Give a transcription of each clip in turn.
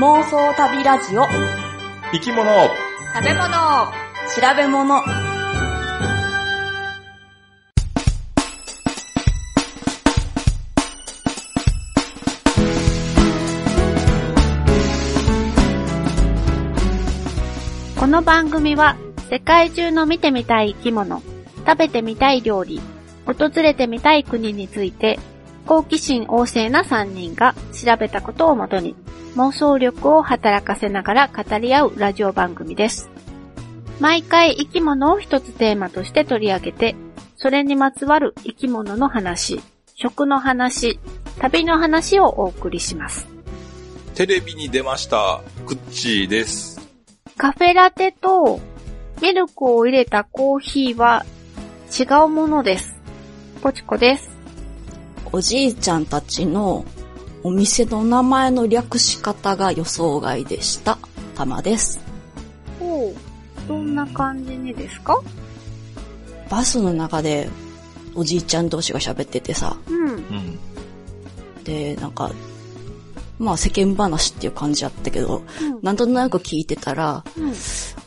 妄想旅ラジオ。生き物。食べ物。調べ物。この番組は世界中の見てみたい生き物、食べてみたい料理、訪れてみたい国について好奇心旺盛な3人が調べたことをもとに妄想力を働かせながら語り合うラジオ番組です。毎回生き物を一つテーマとして取り上げて、それにまつわる生き物の話、食の話、旅の話をお送りします。テレビに出ました、クッチーです。カフェラテとミルクを入れたコーヒーは違うものです。ポチコです。おじいちゃんたちのお店の名前の略し方が予想外でした。たまです。ほう。どんな感じにですか？バスの中でおじいちゃん同士が喋っててさ、うん。うん。で、なんか、まあ世間話っていう感じやったけど、うんなんとなく聞いてたら、うん。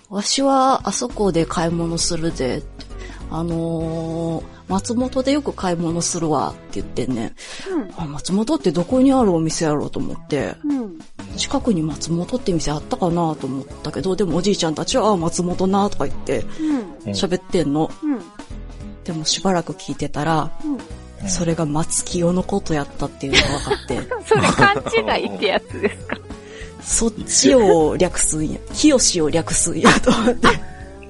わしはあそこで買い物するで、ってあのー、松本でよく買い物するわって言ってんね。あ、松本ってどこにあるお店やろうと思って、うん。うん。近くに松本って店あったかなと思ったけど、でもおじいちゃんたちは、あ、松本なとか言ってうん。喋ってんの。うん。でもしばらく聞いてたら、うん。それが松清のことやったっていうのが分かって、それ勘違いってやつですか？そっちを略すんや。清を略すんやと思って。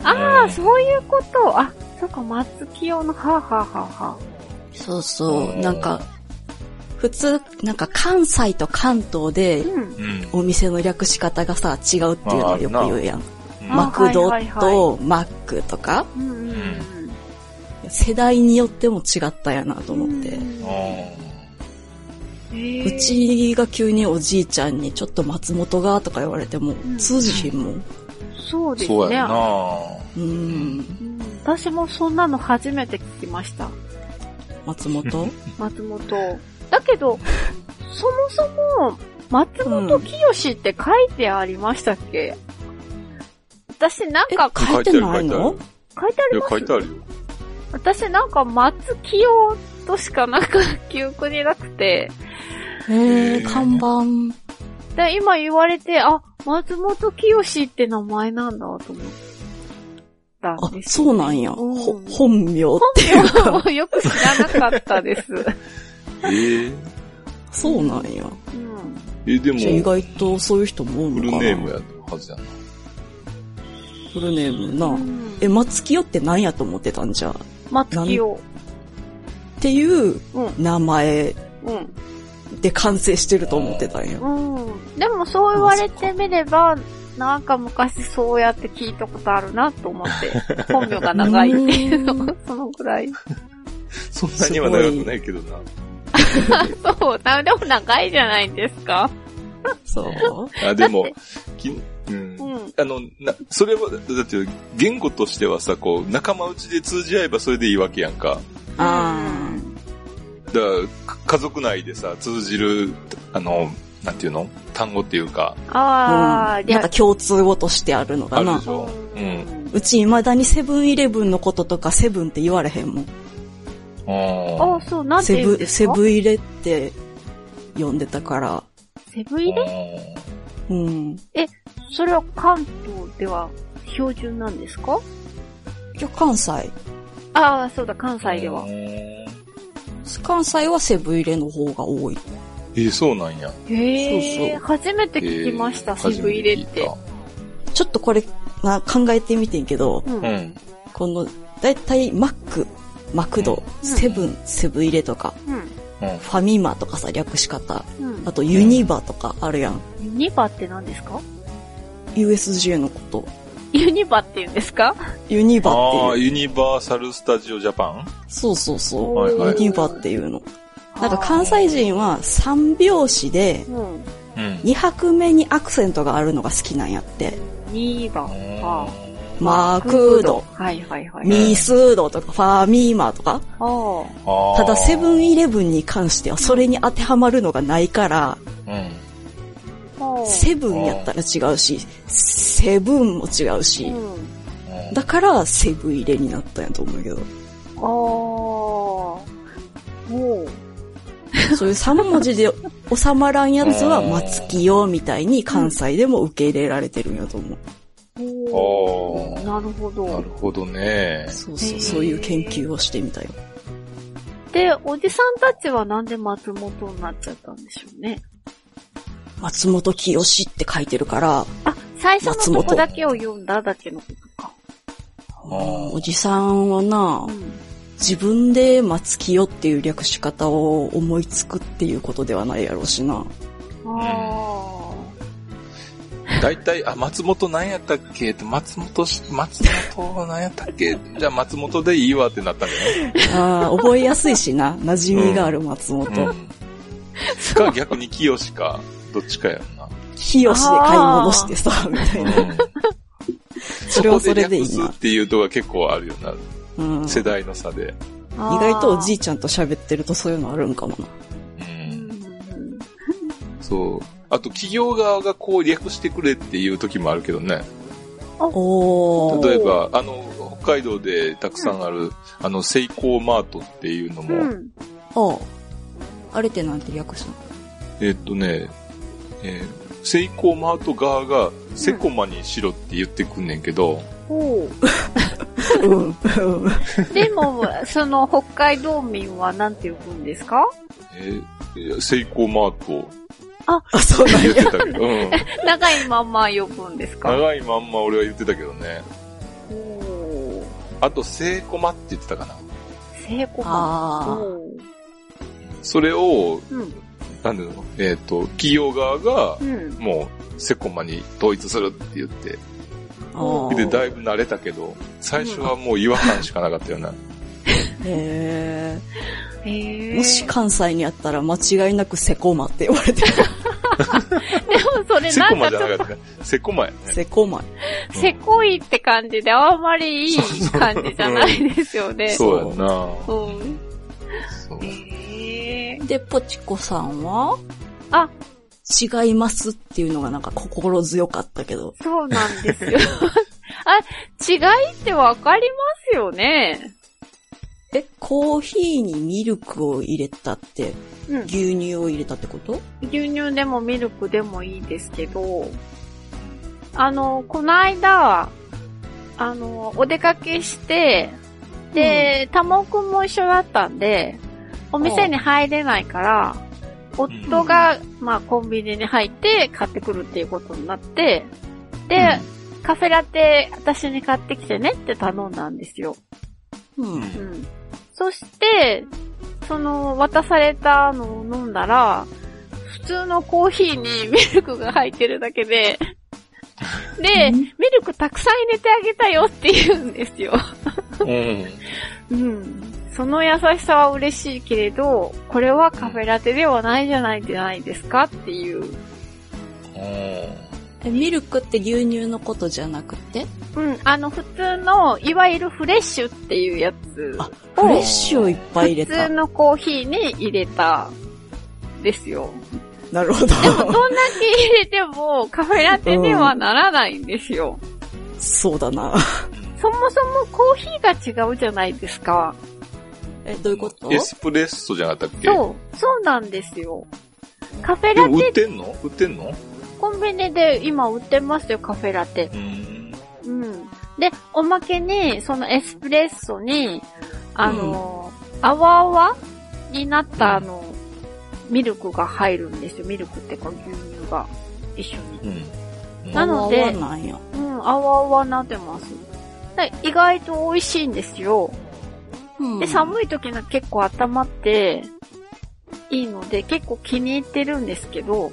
ああ、そういうこと。あ、そっか、松清の、はあ、はあはあはあ。そうそう、なんか、普通、なんか関西と関東で。お店の略し方がさ、違うっていうのをよく言うやん。あマクドとマックとか、うんうんうん世代によっても違ったやなと思って。うちが急におじいちゃんにちょっと松本がとか言われてもん通じひんもん。そうですね。そうやなうん。うん私もそんなの初めて聞きました。松本？松本。だけど、そもそも、松本清って書いてありましたっけ、私なんか書いてないの？書いてあります書いてあるよ。私なんか松清としかなんか記憶になくて、へえ、看板。で今言われて、あ、松本清って名前なんだと思ったあん、ですそうなんや。本名っていうか、もうよく知らなかったです。ええそうなんや。うん。え、でも、意外とそういう人もおるフルのかなネームやはずやな。フルネームな。うんえ、松清って何やと思ってたんじゃっ松清。ていううん。名前うん。で完成してると思ってたんや。うん。でもそう言われてみれば、なんか昔そうやって聞いたことあるなと思って、本名が長いっていうのうそのぐらい。そんなには長くないけどな。そう、なでも長いじゃないですか。そう。あ、でもきうんう。ん。あの、な、それは、だって、言語としてはさ、こう、仲間内で通じ合えばそれでいいわけやんか。あだから、か家族内でさ、通じる、あの、なんていうの？単語っていうか、あ。ああ、うん。なんか共通語としてあるのかなあるでし。ょ？う。うんん。うち未だにセブンイレブンのこととかセブンって言われへんもん。ああそう、なんてセブ、言うんですか？セブイレって呼んでたから。セブ入れ？うん。それは関東では標準なんですか？いや、関西。ああ、そうだ、関西では。え関西はセブンイレの方が多い。ー、そうなんや。へえ、そう初めて聞きました、えーセブ入れって。。ちょっとこれ、な考えてみてんけど、うんこの、だいたいマック、マクド、うんセブン、セブンイレとか、うん。ファミマとかさ、略し方。うん。あとユニバとかあるやん。ユニバって何ですか？USJ のこと。ユニバって言うんですか？ユニバああ、っていう。ユニバーサル・スタジオ・ジャパン？そうそうそう。はいはいユニバっていうの。なんか関西人は三拍子で、うん。うん。二拍目にアクセントがあるのが好きなんやって。ユニバ。あマクド、はいはいはい。ミスドとかファミマとか。ただセブンイレブンに関してはそれに当てはまるのがないから、セブンやったら違うし、セブンも違うし、うん。だからセブ入れになったんやと思うけど、そういう3文字で収まらんやつは松木よみたいに関西でも受け入れられてるんやと思う。ほう。あーなるほど。なるほどね。そうそう、そういう研究をしてみたよ。で、おじさんたちはなんで松本になっちゃったんでしょうね。松本清って書いてるから、あ、最初松本のとこだけを読んだだけのことか。おじさんはなう、ん。自分で松清っていう略し方を思いつくっていうことではないやろうしな。あ大体、あ、松本何やったっけ？松本し、松本何やったっけ？じゃあ松本でいいわってなったんじああ、覚えやすいしな。馴染みがある松本。ゃないうん。か、逆に清か、どっちかやろな。清で買い物してさ、みたいな。うん。それはそれでいいなっ。ていうとが結構あるよな。うん、意世代の差で。あ。外とおじいいちゃんと喋ってるとそういうのあるんかもな。う。うんん。そう。あと、企業側がこう略してくれっていう時もあるけどね。おー。例えば、あの、北海道でたくさんある、あの、セイコーマートっていうのも、うん。ああ。あれってなんて略すの？えっとね、えーセイコーマート側がセコマにしろって言ってくんねんけど、ほう。でも、その北海道民はなんて呼ぶんですか？えーセイコーマートあ、そうなんや。言ってたけど、うん。長いまんま呼ぶんですか？長いまんま俺は言ってたけどね。ほあと、セイコマって言ってたかな。う。聖子あーほそれを、う。うん。なんだろう、えっ、と、企業側がう、ん。もう、セコマに統一するって言って、あーで、だいぶ慣れたけど、最初はもう違和感しかなかったよな。へへえ。ーもし関西にあったら間違いなくセコマって言われてる。でもそれセコマなんかちょっじゃなかったね。セコマやね。セコマ。と、せこいって感じであんまりいい感じじゃないですよね。そうやんな。うん。で、ポチコさんは？あ、違いますっていうのがなんか心強かったけど。そうなんですよ。あ、違いってわかりますよね。え、コーヒーにミルクを入れたって、うん。牛乳を入れたってこと？牛乳でもミルクでもいいですけど、あの、この間、あの、お出かけして、で、たもくんも一緒だったんで、お店に入れないから、夫が、まあ、コンビニに入って買ってくるっていうことになって、で、カフェラテ私に買ってきてねって頼んだんですよ。うん。うん。そして、その、渡されたのを飲んだら、普通のコーヒーにミルクが入ってるだけで、で、うんミルクたくさん入れてあげたよって言うんですよ。うん。うん。その優しさは嬉しいけれど、これはカフェラテではないじゃないじゃないですかっていう。えミルクって牛乳のことじゃなくて？うん。あの、普通の、いわゆるフレッシュっていうやつあをフレッシュをいっぱい入れた。普通のコーヒーに入れた、ですよ。なるほど。どんだけ入れてもカフェラテにはならないんですよ。そうだな。そもそもコーヒーが違うじゃないですか。え、どういうこと？エスプレッソじゃなかったっけ？そう、そうなんですよ。カフェでも売っラテ、てんの？売ってんの？コンビニで今売ってますよ、カフェラテ。うん。うん。で、おまけに、そのエスプレッソに、あの、泡泡になったあの、ミルクが入るんですよ。ミルクってか牛乳が一緒に。うん。なので泡々なんや。うん、泡々なってます。で意外と美味しいんですよ。うんで、寒い時が結構温まって、いいので結構気に入ってるんですけど、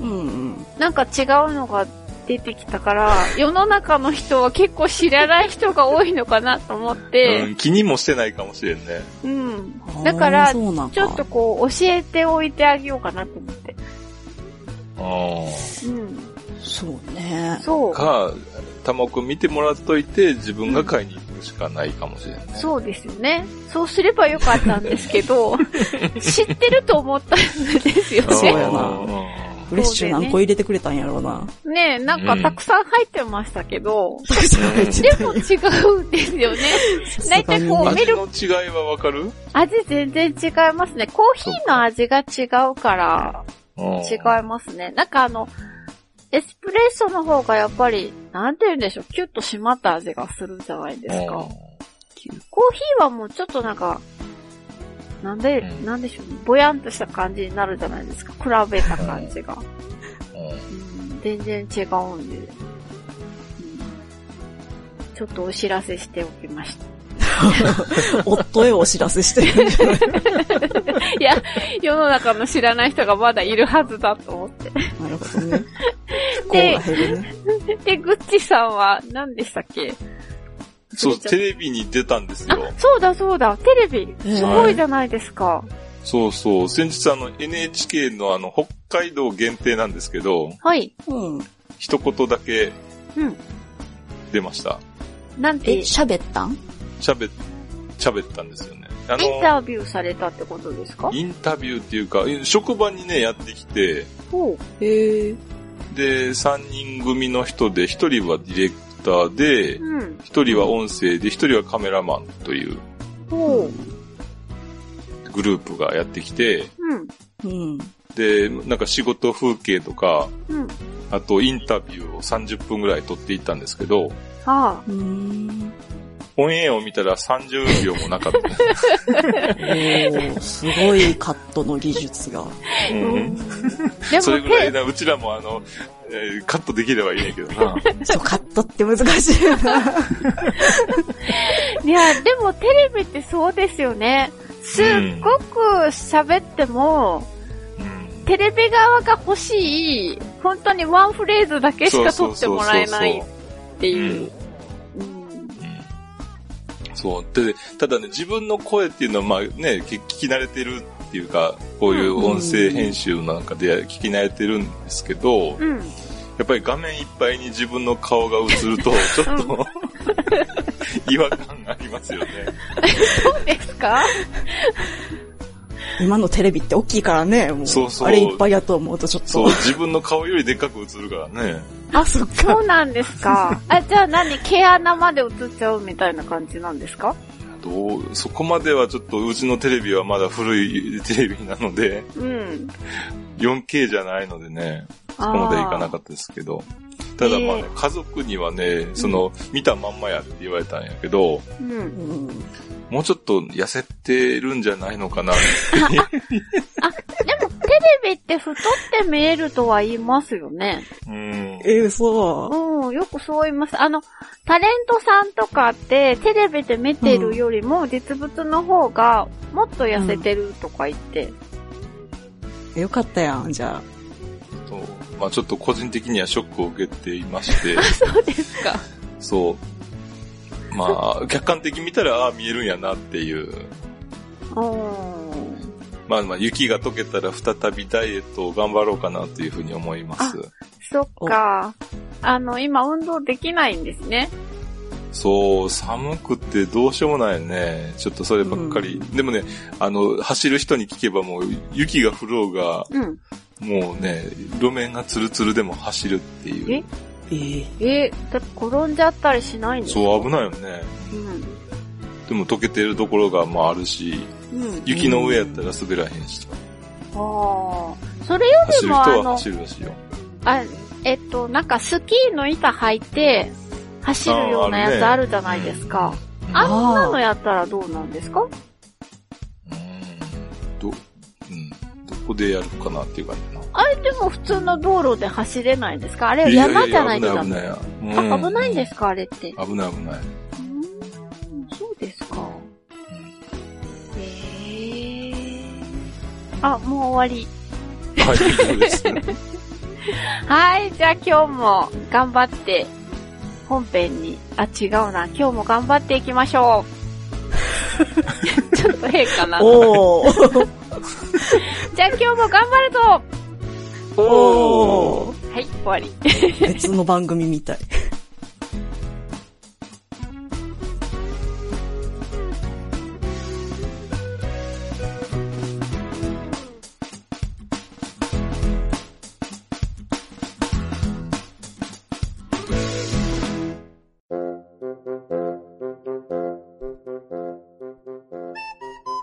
うんうん。なんか違うのが出てきたから、世の中の人は結構知らない人が多いのかなと思っ うてん、、気にもしてないかもしれんね。うん。だからちょっとこう教えておいてあげようかなと思って。あうん。そうね。そう。か、たまくん見てもらっといて、自分が買いに行くしかないかもしれんね。そうですよね。そうすればよかったんですけど、知ってると思ったんですよそうね。やなうんフレッシュ何個入れてくれたんやろうな。ねえ、なんかたくさん入ってましたけど、たくさんでも違うんですよね。大体こう味ミルの違いはわかる？味全然違いますね。コーヒーの味が違うから、違いますね。なんかあの、エスプレッソの方がやっぱり、なんて言うんでしょう、キュッと締まった味がするじゃないですか。コーヒーはもうちょっとなんか、なんで、うんなんでしょうね、ぼやんとした感じになるじゃないですか。比べた感じが。全然違うんで、うんちょっとお知らせしておきました。夫へお知らせしてるんじゃない いや、世の中の知らない人がまだいるはずだと思って。なるほどね。不幸が減るね。で、グッチさんは何でしたっけ？そう、テレビに出たんですあよ。、そうだそうだ、テレビ。えすごいじゃないですか。そうそう。先日あの NHK のあの北海道限定なんですけど、はい。うん。一言だけうん。出ました。なんて、喋ったん？喋っ、喋ったんですよね。あの、タビューされたってことですか？インタビューっていうか、職場にね、やってきて、ほう。へえ。で、3人組の人で、1人はディレクターで、うん。1人は音声で、1人はカメラマンというほグループがやってきて、う。うん。うん。で、なんか仕事風景とか、うん。あとインタビューを30分ぐらい撮っていったんですけど、はうーん。オンエアを見たら30秒もなかった。おー、すごいカットの技術が。あ。うんでもそれぐらいテ、な、うちらもあの、えーカットできればいいねんけどな。そう、カットって難しいよな。いや、でもテレビってそうですよね。すっごく喋っても、うんテレビ側が欲しい、本当にワンフレーズだけしか撮ってもらえないっていう。うんそう。で、ただね、自分の声っていうのは、まあね、聞き慣れてるっていうか、こういう音声編集なんかで聞き慣れてるんですけど、うん。やっぱり画面いっぱいに自分の顔が映ると、ちょっと、違和感がありますよね。そうですか？今のテレビって大きいからね、もう。そうそうあれいっぱいやと思うとちょっと。そう、自分の顔よりでっかく映るからね。あ、そっか。そうなんですか。あ、じゃあ何？毛穴まで映っちゃうみたいな感じなんですか？どう、そこまではちょっと、うちのテレビはまだ古いテレビなので、うん。4K じゃないのでね、そこまでいかなかったですけど。ただまあね、え家族にはね、その、見たまんまやって言われたんやけど、うん。うん。もうちょっと痩せてるんじゃないのかなって。でもテレビって太って見えるとは言いますよね。うん。えー、そう。うん、よくそう言います。あの、タレントさんとかって、テレビで見てるよりも、実物の方が、もっと痩せてるとか言って。えよかったやん、じゃあ。そうまあちょっと個人的にはショックを受けていまして、そうですか。そう。まあ、客観的に見たら、ああ、見えるんやなっていう。うん。まあまあ、雪が溶けたら再びダイエットを頑張ろうかなというふうに思います。そっか。あの、今運動できないんですね。そう、寒くてどうしようもないよね。ちょっとそればっかり。でもね、あの、走る人に聞けばもう、雪が降ろうが、うん。もうね、路面がツルツルでも走るっていう。え？えー、え、だって転んじゃったりしないんですかそう、危ないよね。うん。でも溶けてるところがまああるし、うん。雪の上やったら滑らへんし、ああ。それよ走る人は走るらしいよ。あ、えっと、なんかスキーの板履いて、走るようなやつあるじゃないですか。あんなのやったらどうなんですか？うんど、うん、どこでやるかなっていう感じな。あれでも普通の道路で走れないんですか？あれ山じゃないとダメ。危ない危ない。あ、危ないんでですか？あれって。危ない危ない。うーんそうですか。へえ。あ、もう終わり。はい、そうです。はい、じゃあ今日も頑張って、本編に、あ、違うな。今日も頑張っていきましょう。ちょっと変かな。じゃあ今日も頑張るぞおーはい、終わり。別の番組みたい。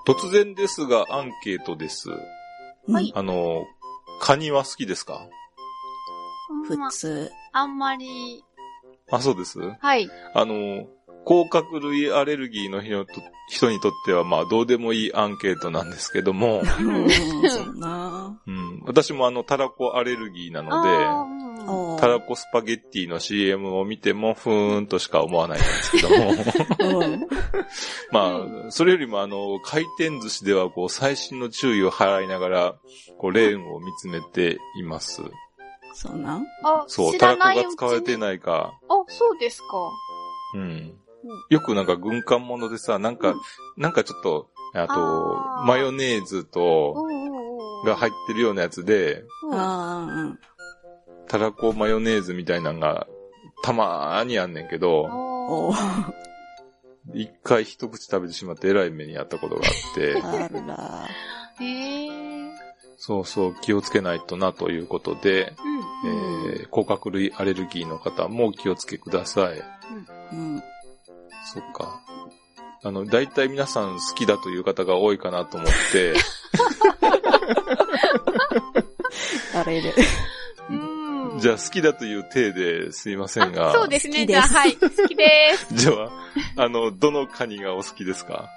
突然ですが、アンケートです。はい。あの、カニは好きですか？普通。あんまり、あ、そうです？はい。あの、甲殻類アレルギーの人にとっては、まあ、どうでもいいアンケートなんですけども、うん、そうな。うん、私もあの、タラコアレルギーなので、あーうん。あタラコスパゲッティの CM を見ても、ふーんとしか思わないんですけども。うん。まあ、それよりもあの、回転寿司ではこう、最新の注意を払いながら、こう、レーンを見つめています。そうなん？あ、そう、知タラコらないうちにが使われてないか、あ、そうですか。うん。よくなんか軍艦ものでさ、なんか、うんなんかちょっと、ああと、ーマヨネーズうと。が入ってるようなやつで。たらこマヨネーズみたいなのが、たまーにあんねんけど、一回一口食べてしまって偉い目にあったことがあって、あえ。そうそう気をつけないとなということで、うん。えー、甲殻類アレルギーの方も気をつけください。うん。そっか。あの、大体皆さん好きだという方が多いかなと思って、あれで。うん。じゃあ好きだという体ですいませんが、あそうですね。好きですじゃあ、はい。好きです。じゃあ、あの、どのカニがお好きですか？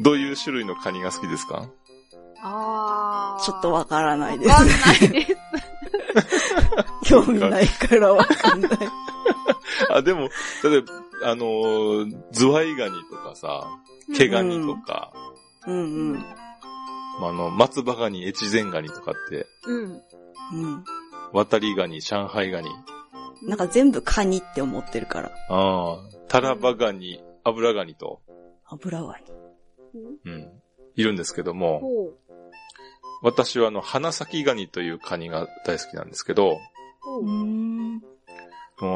どういう種類のカニが好きですか？あー。ちょっとわからないでわかんす。ないです。興味ないからわかんない。あ、でも、例えば、あのーズワイガニとかさ、毛ガニとか、うんうん。まああの、松葉ガニ、越前ガニとかって、うん。うん。渡りガニ、上海ガニ、なんか全部カニって思ってるから。ああ、タラバガニ、油ガニと、油ガニ。うん、いるんですけども。私はあの、花咲ガニというカニが大好きなんですけど、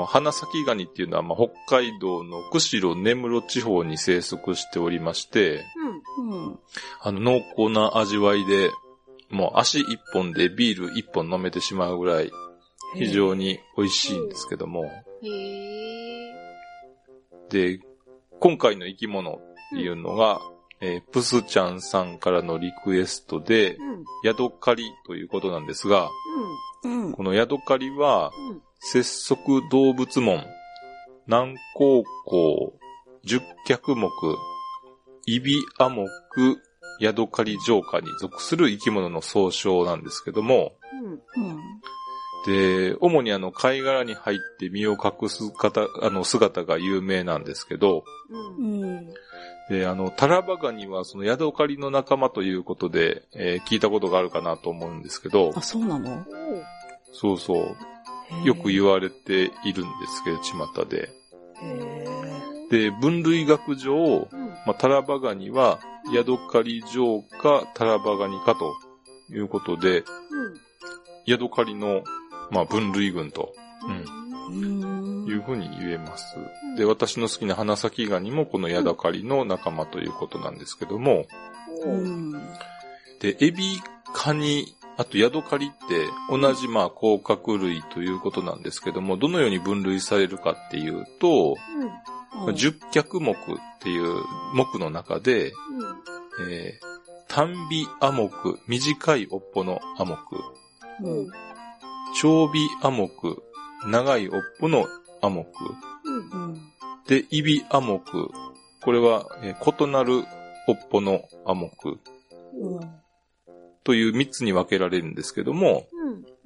花咲ガニっていうのは、まあ、北海道の釧路根室地方に生息しておりまして、うん。あの、濃厚な味わいで、もう足一本でビール一本飲めてしまうぐらい、非常に美味しいんですけども、へえ。で、今回の生き物っていうのが、えープスちゃんさんからのリクエストで、うん。ヤドカリということなんですが、うん。このヤドカリは、うん。うん。節足動物門、南高校、十脚目、イビア目、ヤドカリ浄化に属する生き物の総称なんですけども、うん。うん。で、主にあの貝殻に入って身を隠す方、あの姿が有名なんですけど、うん。うん。で、あの、タラバガニはそのヤドカリの仲間ということで、えー聞いたことがあるかなと思うんですけどあ、、そうなの？そうそう、よく言われているんですけど、巷で。へで、分類学上、うん。まあ、タラバガニは、ヤドカリ上かタラバガニかということで、うん。ヤドカリの、まあ、分類群と、うん、ーうん。いうふうに言えます。で、私の好きな花咲ガニもこのヤドカリの仲間ということなんですけども、ううん。ん。で、エビ、カニ、あとヤドカリって同じまあ甲殻類ということなんですけども、どのように分類されるかっていうと、十脚目っていう目の中で、えー、短尾ア目、短い尾っぽのア目、うん。長尾ア目、長い尾っぽのア目、うん。うん。で、イビア目、これは、えー異なる尾っぽのア目うん。という三つに分けられるんですけども、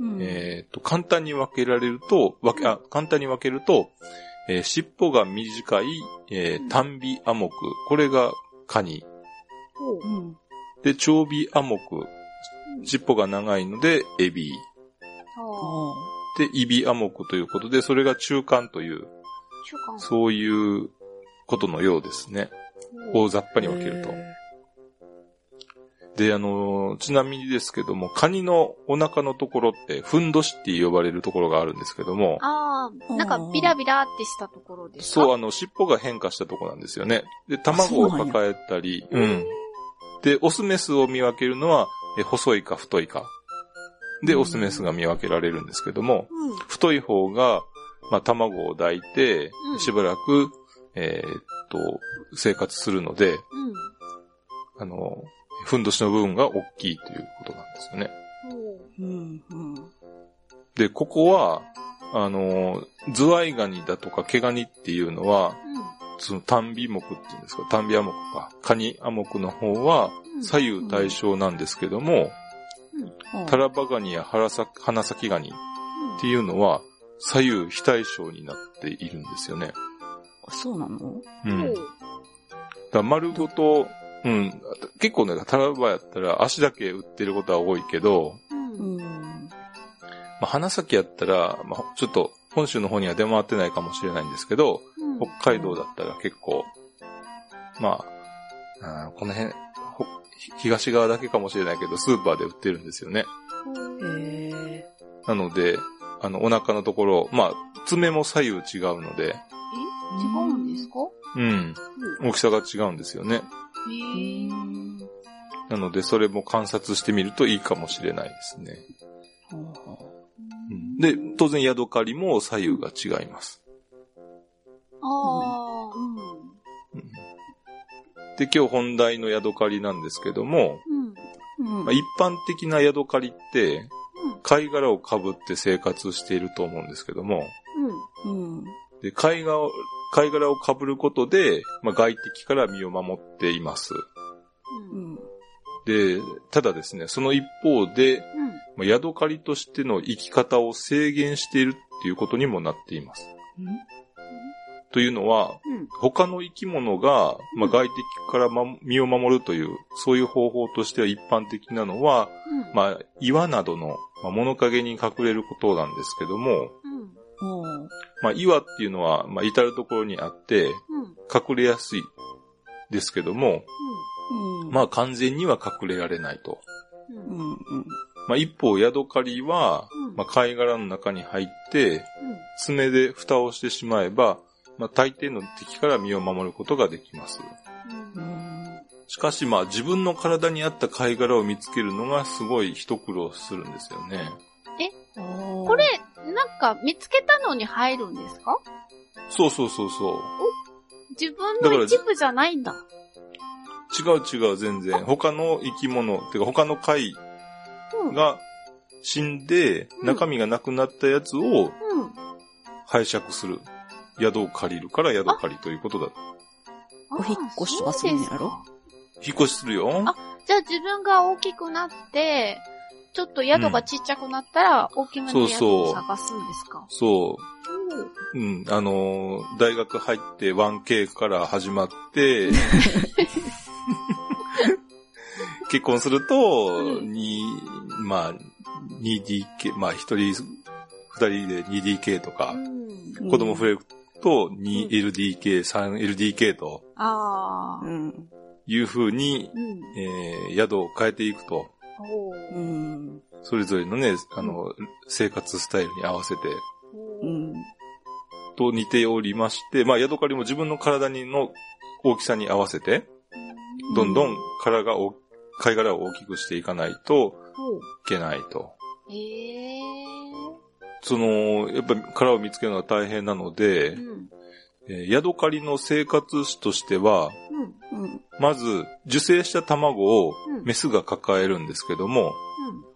うん。うん。えっ、と、簡単に分けられると、分け、あ、簡単に分けると、えー尻尾が短い、えー短尾ア目、これがカニ。ほう。うん。で、長尾ア目、尻尾が長いのでエビ。はあ。で、イビア目ということで、それが中間という。そういうことのようですね。大雑把に分けると。で、あのーちなみにですけども、カニのお腹のところって、ふんどしって呼ばれるところがあるんですけども、ああ、なんかビラビラってしたところですか？そう、あの、尻尾が変化したところなんですよね。で、卵を抱えたり、そうなんやうん。で、オスメスを見分けるのは、え細いか太いか。で、うんオスメスが見分けられるんですけども、うん。太い方が、まあ、卵を抱いてう、んしばらく、えーと、生活するので、うん。あの、ふんどしの部分が大きいということなんですよね。うん。うん。で、ここは、あの、ズワイガニだとか毛ガニっていうのは、その単尾目っていうんですか、単尾ア目か。カニア目の方はうん。左右対称なんですけども、タラバガニや花咲花咲ガニっていうのは左右非対称になっているんですよね。あそうなの？う。うんん。だ丸ごと、うん、結構ね、タラバやったら足だけ売ってることは多いけど、うん。うん。まあ、花咲やったら、まあ、ちょっと本州の方には出回ってないかもしれないんですけど、うん。北海道だったら結構、まあ、あーこの辺、ほ東側だけかもしれないけど、スーパーで売ってるんですよね。なので、あの、お腹のところ、まあ、爪も左右違うので、違うんですか？うん、大きさが違うんですよね。へえ。なので、それも観察してみるといいかもしれないですね。ほうんで、当然、ヤドカリも左右が違います。ああ、うん。うんで、今日本題のヤドカリなんですけども、うん。う。うんまあ、一般的なヤドカリって、貝殻をかぶって生活していると思うんですけども、うん。で貝殻を貝殻をかぶることで、まあ、外敵から身を守っています。うん。うん。で、ただですね、その一方で、うん。まあ、ヤドカリとしての生き方を制限しているっていうことにもなっています。というのは、うん。他の生き物が、まあ、外敵から、ま、身を守るという、そういう方法としては一般的なのは、うん。まあ、岩などの、まあ、物陰に隠れることなんですけども。まあ、岩っていうのは、まあ、至るところにあって、うん。隠れやすいですけども、うん。まあ、完全には隠れられないと。う。うんん。うん。まあ、一方、ヤドカリは、うん。まあ、貝殻の中に入って、爪で蓋をしてしまえば、まあ、大抵の敵から身を守ることができます。しかし、まあ、自分の体に合った貝殻を見つけるのがすごい一苦労するんですよね。ここれ、なんか見つけたのに入るんですか？そうそうそうそ自分の一部じゃないんだ。う。違う違う、全然。他の生き物、てか他の貝うん。が死んで、うん中身がなくなったやつをうん。拝借する。宿を借りるから宿借りということだ。お引っ越しとかするんやろ？引っ越しするよ。あじゃあ自分が大きくなって、ちょっと宿がちっちゃくなったら、大きめの宿を探すんですか？そう。うん、あのー大学入って 1K から始まって、結婚すると、うんに、まあ、2DK、まあ一人、二人で 2DK とか、うん。子供増えると 2LDK、3LDK とああ。うん。いう風に、うん。えー宿を変えていくと、おうーん。それぞれのね、あの、生活スタイルに合わせて。と似ておりまして、まあ、ヤドカリも自分の体にの大きさに合わせて、どんどん殻がお、貝殻を大きくしていかないといけないと。へえ。その、やっぱり殻を見つけるのは大変なのでう、ん。えーヤドカリの生活史としては。まず、受精した卵をうんメスが抱えるんですけども、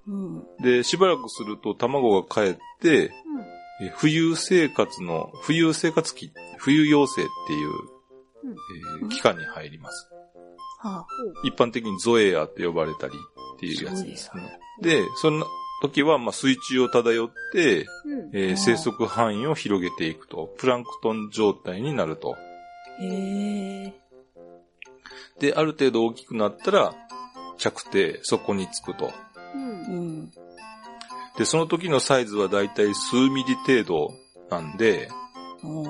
うん。で、しばらくすると卵が帰って、えー浮遊生活の、浮遊生活期、浮遊幼生っていう、うんえー期間に入ります。は一般的にゾエアって呼ばれたりっていうやつですね。で、そんな時は、まあ、水中を漂って、うん。えー生息範囲を広げていくと、プランクトン状態になると。あ。へえ。で、ある程度大きくなったら、着底、そこにつくと。うん。うん。で、その時のサイズはだいたい数ミリ程度なんで、お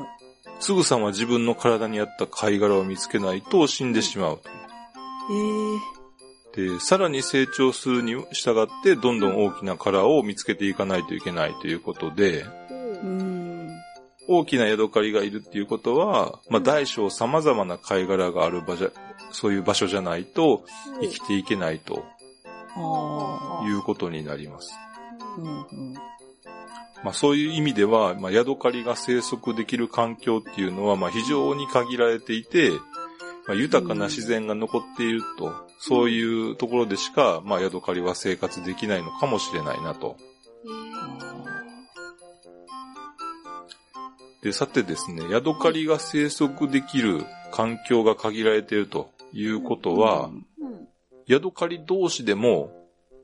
すぐさま自分の体に合った貝殻を見つけないと死んでしまうと。へえ。で、さらに成長するに従って、どんどん大きな殻を見つけていかないといけないということで、うん。大きなヤドカリがいるっていうことは、まあ大小様々な貝殻がある場じゃ、そういう場所じゃないと生きていけないと。いうことになります。うん。うん。まあそういう意味では、まあヤドカリが生息できる環境っていうのは、まあ非常に限られていて、まあ、豊かな自然が残っていると、そういうところでしか、まあヤドカリは生活できないのかもしれないなと。で、さてですね、ヤドカリが生息できる環境が限られているということは、ヤドカリ同士でも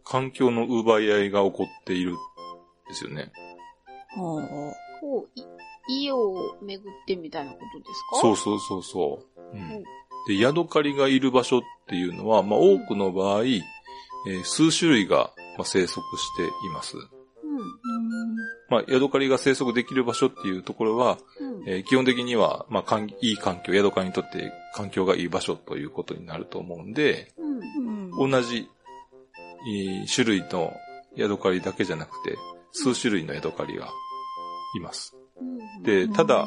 環境の奪い合いが起こっているんですよね。はあ。こう、家を巡ってみたいなことですか？そうそうそうそう。うん、で、ヤドカリがいる場所っていうのは、まあ多くの場合、えー、数種類が、まあ、生息しています。うん。まあ、ヤドカリが生息できる場所っていうところは、うん、えー、基本的には、まあ、いい環境、ヤドカリにとって環境がいい場所ということになると思うんで、うん、同じ、えー、種類のヤドカリだけじゃなくて、数種類のヤドカリがいます。で、ただ、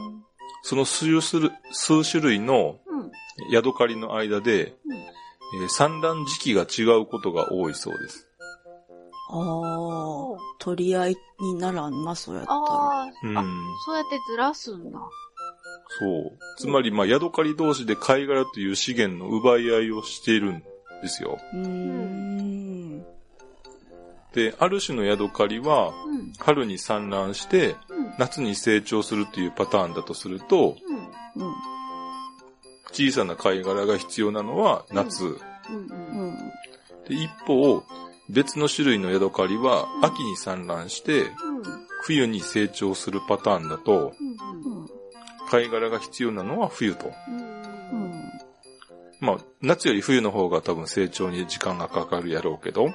その数種類数種類のヤドカリの間で、えー、産卵時期が違うことが多いそうです。ああ、取り合いにならんな、そうやったら。あ、うん、あ、そうやってずらすんだ。そう。つまり、まあ、ヤドカリ同士で貝殻という資源の奪い合いをしているんですよ。うん。で、ある種のヤドカリは、春に産卵して、夏に成長するというパターンだとすると、小さな貝殻が必要なのは夏。で一方、別の種類のヤドカリは秋に産卵して、冬に成長するパターンだと、貝殻が必要なのは冬と。まあ、夏より冬の方が多分成長に時間がかかるやろうけど、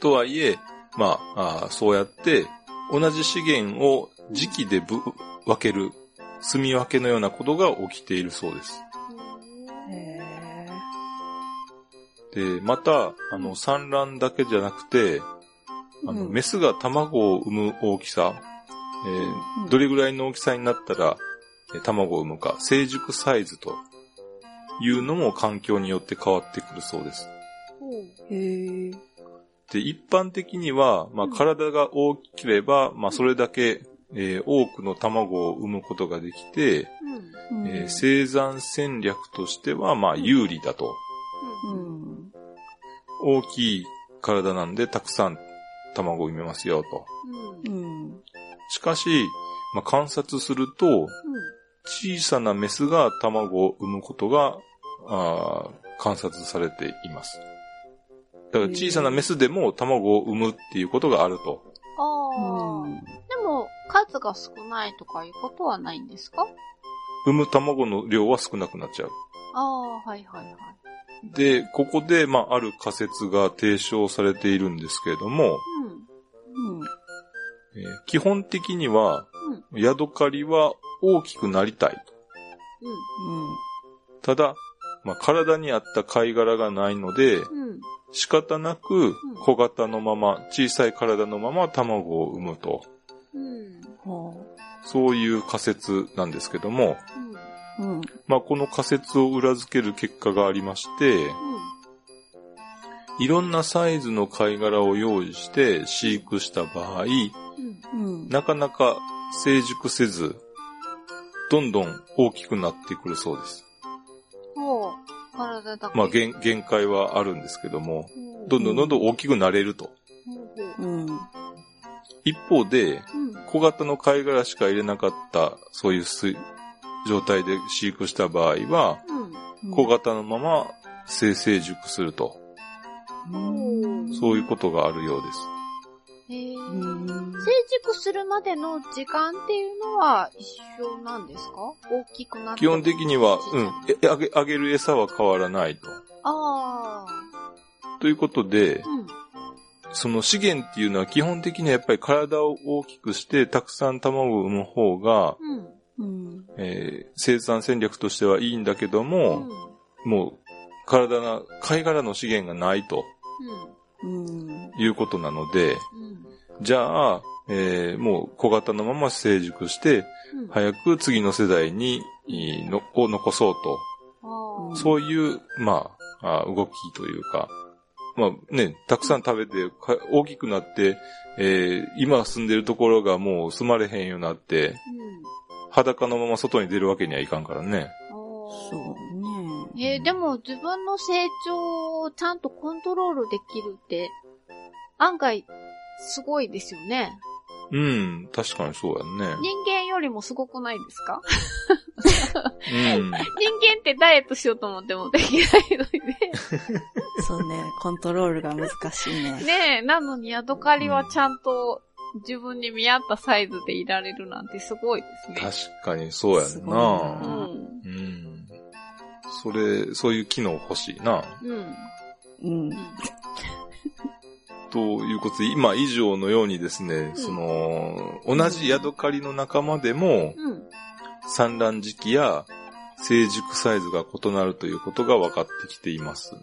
とはいえ、まあそうやって同じ資源を時期で分ける、住み分けのようなことが起きているそうです。で、また、あの、産卵だけじゃなくて、あの、うん、メスが卵を産む大きさ、えー、どれぐらいの大きさになったら、卵を産むか、成熟サイズというのも環境によって変わってくるそうです。へで、一般的には、まあ、体が大きければ、まあ、それだけ、えー、多くの卵を産むことができて、うん、えー、生産戦略としては、まあ、有利だと。うん、大きい体なんで、たくさん卵を産めますよ、と。うん、しかし、まあ、観察すると、小さなメスが卵を産むことが、あ観察されています。だから小さなメスでも卵を産むっていうことがあると。ああ、でも、数が少ないとかいうことはないんですか？産む卵の量は少なくなっちゃう。ああ、はいはいはい。で、ここで、まあ、ある仮説が提唱されているんですけれども、うん。うん。えー、基本的には、うん、ヤドカリは大きくなりたいと。うん。うん、ただ、まあ、体に合った貝殻がないので、うん、仕方なく小型のまま、小さい体のまま卵を産むと。うん。そういう仮説なんですけども、うん、まあこの仮説を裏付ける結果がありまして、うん、いろんなサイズの貝殻を用意して飼育した場合、うん、なかなか成熟せず、どんどん大きくなってくるそうです。体だけ。まあ限、限界はあるんですけども、どんどんどんどん大きくなれると。うん、一方で、小型の貝殻しか入れなかった、そういう状態で飼育した場合は、小型のまま生成熟すると。そういうことがあるようです。成熟するまでの時間っていうのは一緒なんですか？大きくなって基本的には、うん、あげ、あげる餌は変わらないと。ああ。ということで、うん、その資源っていうのは基本的にはやっぱり体を大きくしてたくさん卵を産む方が、うん、えー、生産戦略としてはいいんだけども、うん、もう体が、貝殻の資源がないと。いうことなので、じゃあ、えー、もう小型のまま成熟して、早く次の世代に、のを残そうと。そういう、まあ、動きというか、まあね、たくさん食べて、大きくなって、えー、今住んでるところがもう住まれへんようになって、うん、裸のまま外に出るわけにはいかんからね。そうね。えー、でも自分の成長をちゃんとコントロールできるって、案外、すごいですよね。うん、確かにそうやね。人間よりもすごくないですか？うん、人間ってダイエットしようと思ってもできないのにね。そうね、コントロールが難しいね。ねえ、なのにヤドカリはちゃんと自分に見合ったサイズでいられるなんてすごいですね。確かにそうやんな。うん。うん。それ、そういう機能欲しいな。うん。うん。ということで、今以上のようにですね、うん、その、同じヤドカリの仲間でも、うん、産卵時期や成熟サイズが異なるということが分かってきています。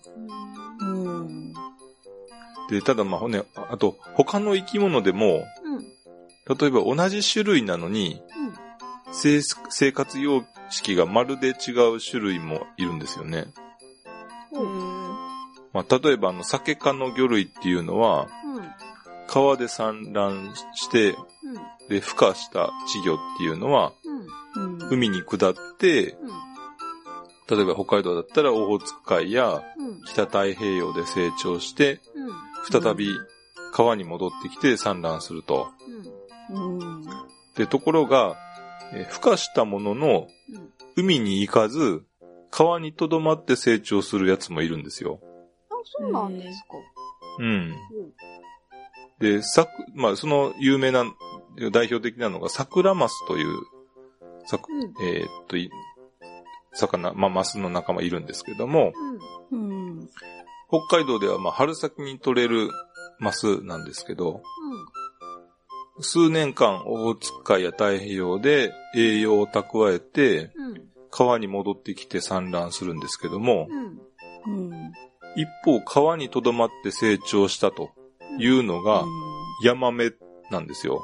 うん、で、ただまあね、あと、他の生き物でも、例えば同じ種類なのに、生活様式がまるで違う種類もいるんですよね。まあ、例えばあの、酒科の魚類っていうのは、うん、川で産卵して、うん、で、孵化した稚魚っていうのは、うん、海に下って、例えば北海道だったらオホーツク海や北太平洋で成長して、再び川に戻ってきて産卵すると。で、ところが、え孵化したものの、海に行かず、川に留まって成長するやつもいるんですよ。そうなんですか。うん。で、さまあ、その有名な、代表的なのが、桜マスという、さうん、えー、っと、魚、まあ、マスの仲間いるんですけども、うん、北海道では、まあ、春先に取れるマスなんですけど、うん、数年間、オホーツク海や太平洋で栄養を蓄えて、川に戻ってきて産卵するんですけども、うん一方、川に留まって成長したというのが、ヤマメなんですよ。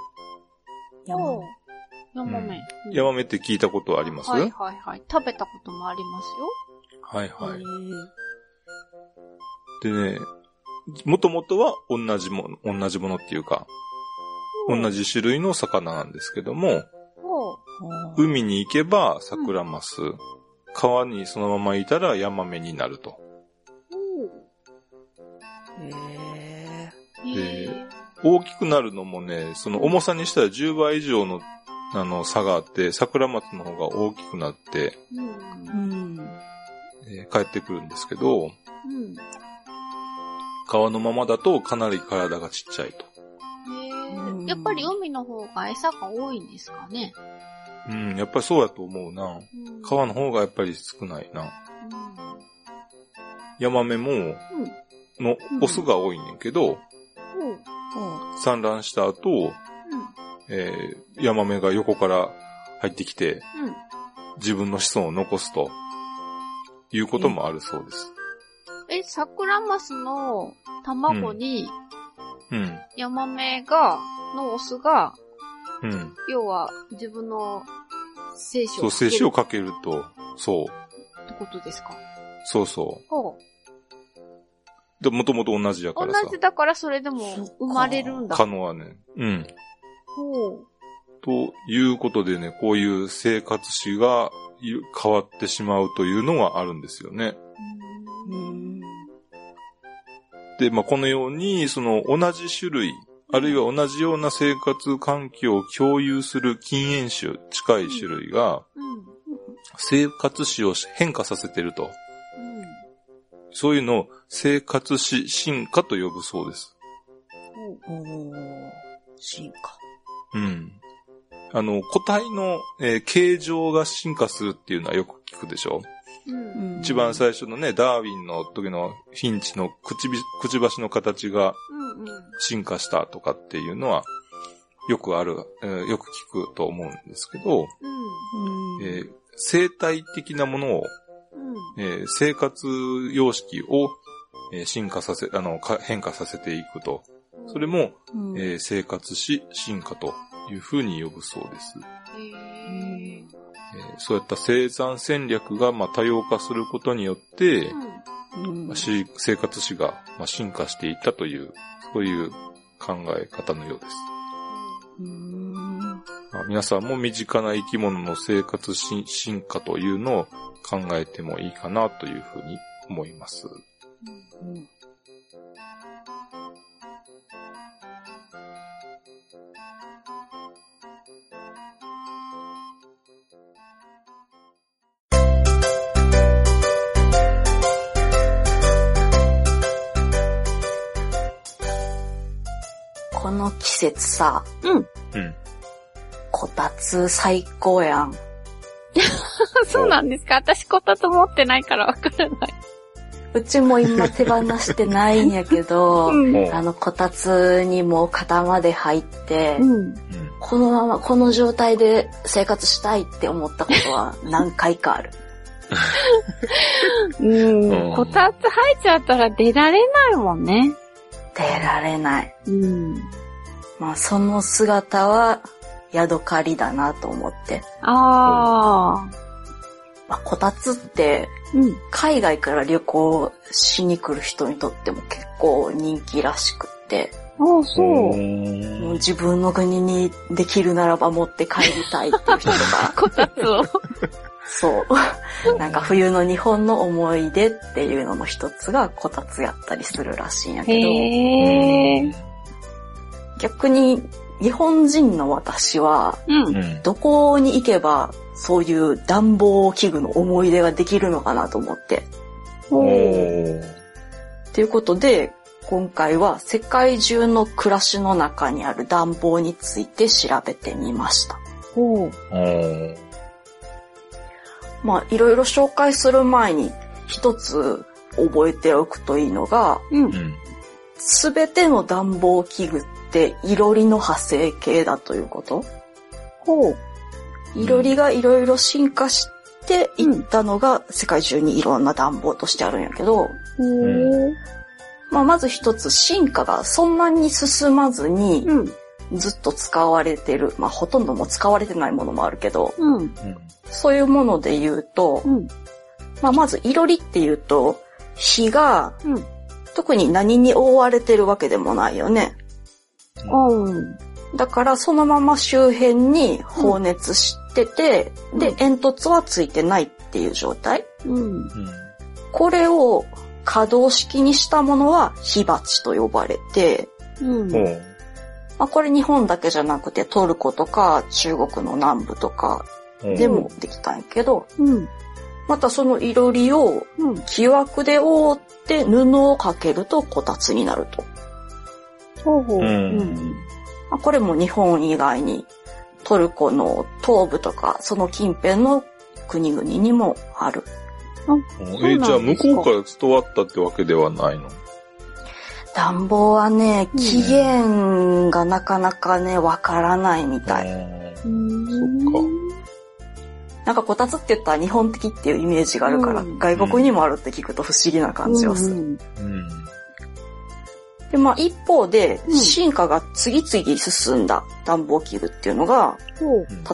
ヤマメ。ヤマメ。ヤマメって聞いたことあります？はいはいはい。食べたこともありますよ。はいはい。でね、もともとは同じもの、同じものっていうか、同じ種類の魚なんですけども、海に行けばサクラマス、川にそのままいたらヤマメになると。で、大きくなるのもね、その重さにしたら10倍以上のあの差があって、桜松の方が大きくなって、うん。えー、帰ってくるんですけど、うん、川のままだとかなり体がちっちゃいと。へやっぱり海の方が餌が多いんですかね。うん、やっぱりそうやと思うな。うん、川の方がやっぱり少ないな。うん、ヤマメも、のオスが多いねんけど、産卵した後、うん、えー、ヤマメが横から入ってきて、うん、自分の子孫を残すということもあるそうです。え、サクラマスの卵に、うん。ヤマメが、のオスが、うん。要は、自分の精子をそう、精子をかけると、そう。ってことですか？そうそう。ほう。で、もともと同じやからさ。同じだからそれでも生まれるんだ。可能はね。うん。ほう。ということでね、こういう生活史が変わってしまうというのがあるんですよね。で、まあ、このように、その同じ種類、あるいは同じような生活環境を共有する禁煙種、近い種類が、生活史を変化させてると。そういうのを生活史進化と呼ぶそうです。進化。うん。あの、個体の、えー、形状が進化するっていうのはよく聞くでしょうん、一番最初のね、ダーウィンの時のフィンチのくちび、くちばしの形が進化したとかっていうのは、よくある、えー、よく聞くと思うんですけど、うん。えー、生態的なものをえー、生活様式を、えー、進化させ、あの、変化させていくと。それも、うん、えー、生活し進化というふうに呼ぶそうです。えー、そういった生産戦略が、まあ、多様化することによって、うん、うんし生活史がまあ進化していったという、そういう考え方のようです。うんまあ皆さんも身近な生き物の生活し進化というのを考えてもいいかなというふうに思います。うんこの季節さ、うん。うん。こたつ最高やん。そうなんですか？私こたつ持ってないからわからない。うちも今手放してないんやけど、うん。あの、こたつにもう肩まで入って、うん。うんこのまま、この状態で生活したいって思ったことは 何回かある。うんうんこたつ入っちゃったら出られないもんね。出られない。うん。まあ、その姿は、ヤドカリだなと思って。ああ。まあ、こたつって、うん。海外から旅行しに来る人にとっても結構人気らしくって、ああ、そう。もう自分の国にできるならば持って帰りたいっていう人とか、こたつを。そう。なんか冬の日本の思い出っていうのの一つがこたつやったりするらしいんやけど、へえ。逆に日本人の私は、うんう。ん。どこに行けばそういう暖房器具の思い出ができるのかなと思って。ということで、今回は世界中の暮らしの中にある暖房について調べてみました。おー。おーまあ、いろいろ紹介する前に一つ覚えておくといいのが、うんう。ん。すべての暖房器具っていろりの派生系だということ？ほう。いろりがいろいろ進化していったのが世界中にいろんな暖房としてあるんやけど、ほう。まあ、まず一つ進化がそんなに進まずにうん。ずっと使われてる、まあほとんどもう使われてないものもあるけど、うん。うん。そういうもので言うと、うん。まあまずいろりっていうと、火がうん。特に何に覆われてるわけでもないよね。うん。だからそのまま周辺に放熱してて、うんで、煙突はついてないっていう状態。これを可動式にしたものは火鉢と呼ばれて、うん。まあ、これ日本だけじゃなくてトルコとか中国の南部とかでもできたんやけど、うん。またそのいろりをうん。木枠で覆って布をかけるとこたつになると。ほうほう。うんうん。まあ、これも日本以外にトルコの東部とかその近辺の国々にもある。え、じゃあ向こうから伝わったってわけではないの？暖房はね、うん期限がなかなかね、わからないみたい。うん。そっなんかこたつって言ったら日本的っていうイメージがあるから、うん外国にもあるって聞くと不思議な感じはする。うん。か。うん。で、まあ一方で、うん進化が次々進んだ暖房器具っていうのが。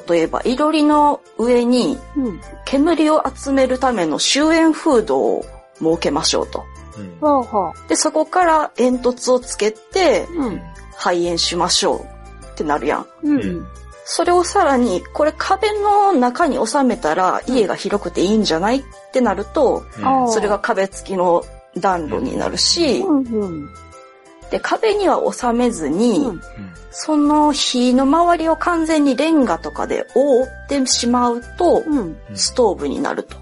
例えば、いろりの上にうん。煙を集めるための終煙フードを設けましょうと。うん。ほうほで、そこから煙突をつけてう。うん。排煙しましょうってなるやん。うん。それをさらに、これ壁の中に収めたら家が広くていいんじゃないってなると、あーそれが壁付きの暖炉になるし、うん。うん。で、壁には収めずに、うんその火の周りを完全にレンガとかで覆ってしまうと、うん。ストーブになると。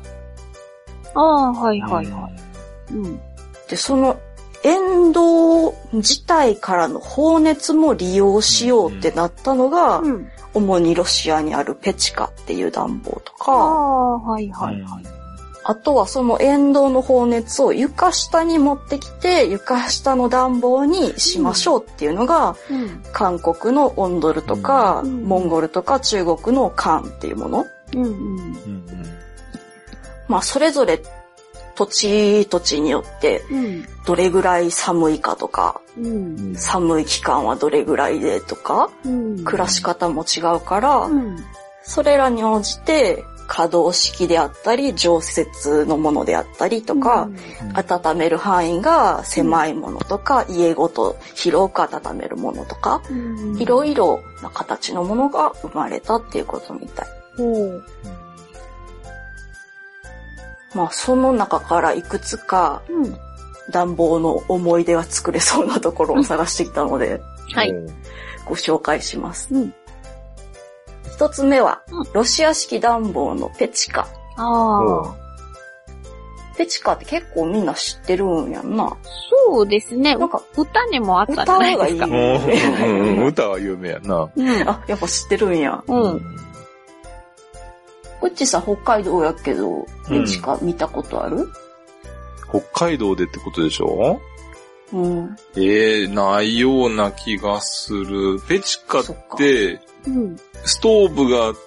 ああ、はいはいはうい。うん。で、その煙道自体からの放熱も利用しようってなったのが、うん。主にロシアにあるペチカっていう暖房とあか、あ、はいはいはい。あとはその煙道の放熱を床下に持ってきて、床下の暖房にしましょうっていうのが、うん。韓国のオンドルとか、うんモンゴルとか中国のカンっていうもの。うんうん。ん。まあ、それぞれ土地土地によって、うん。どれぐらい寒いかとか、うん。寒い期間はどれぐらいでとか、うん。暮らし方も違うから、うん。それらに応じて可動式であったり、常設のものであったりとか、温める範囲が狭いものとか、家ごと広く温めるものとか、いろいろな形のものが生まれたっていうことみたい。まあ、その中からいくつか、暖房の思い出が作れそうなところを探してきたので、はい。ご紹介します。一つ目は、ロシア式暖房のペチカ。ああ。ペチカって結構みんな知ってるんやんな。そうですね。なんか、歌にもあったじゃないですか。歌がいい、歌は有名やな。うん。あ、やっぱ知ってるんや。うん。うちさ、北海道やけど、ペチカ見たことある、うん、北海道でってことでしょ？うん。ええー、ないような気がする。ペチカって、うん、ストーブがあって、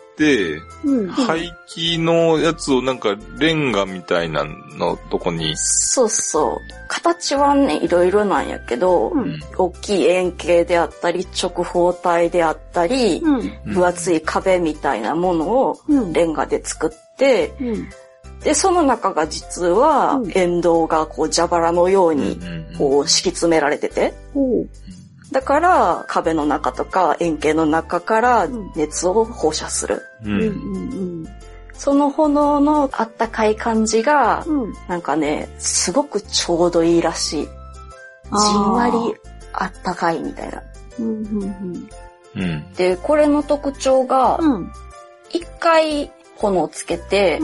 うん、排気のやつをなんかレンガみたいなのとこに？そうそう。形はね、いろいろなんやけど、うん、大きい円形であったり、直方体であったり、うん、分厚い壁みたいなものをレンガで作って、で、その中が実は、沿道がこう蛇腹のように、こう敷き詰められてて、だから、壁の中とか円形の中から熱を放射する。その炎のあったかい感じが、なんかね、すごくちょうどいいらしい。じんわりあったかいみたいな。で、これの特徴が、一回炎をつけて、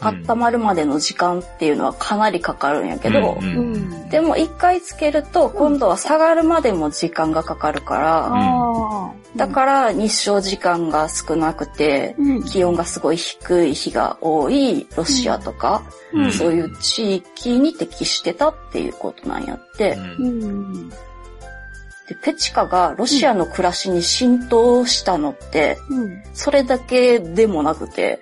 温まるまでの時間っていうのはかなりかかるんやけど、でも一回つけると今度は下がるまでも時間がかかるから、だから日照時間が少なくて、気温がすごい低い日が多いロシアとか、そういう地域に適してたっていうことなんやって。でペチカがロシアの暮らしに浸透したのって、それだけでもなくて、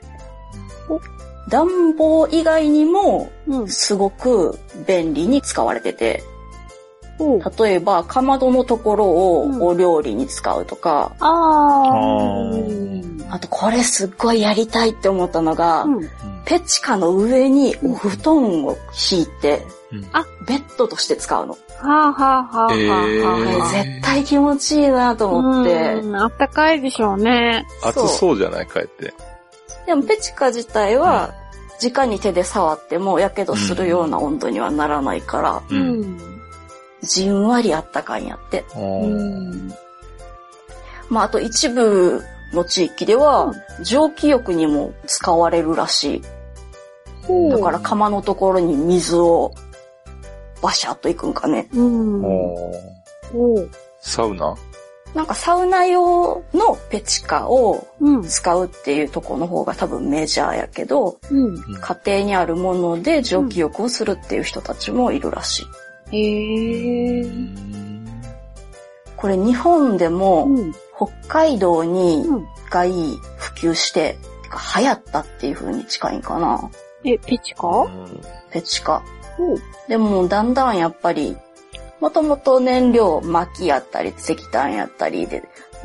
暖房以外にも、すごく便利に使われてて、うん、例えば、かまどのところをお料理に使うとか、うん、ああと、これすっごいやりたいって思ったのが、うん、ペチカの上にお布団を敷いて、あ、ベッドとして使うの。はあはあはあはあ、えー、絶対気持ちいいなと思って。あったかいでしょうね。暑そうじゃない？かえって。でもペチカ自体は、直に手で触っても火傷するような温度にはならないから、うん、じんわりあったかいんやって。まあ、あと一部の地域では、蒸気浴にも使われるらしい。だから釜のところに水をバシャッといくんかね。うん、サウナ？なんかサウナ用のペチカを使うっていうとこの方が多分メジャーやけど、うん、家庭にあるもので蒸気浴をするっていう人たちもいるらしい。へー。これ日本でも北海道にがいい普及して、流行ったっていう風に近いんかな。え、ペチカ？ペチカ。でもだんだんやっぱりもともと燃料薪やったり石炭やったりで、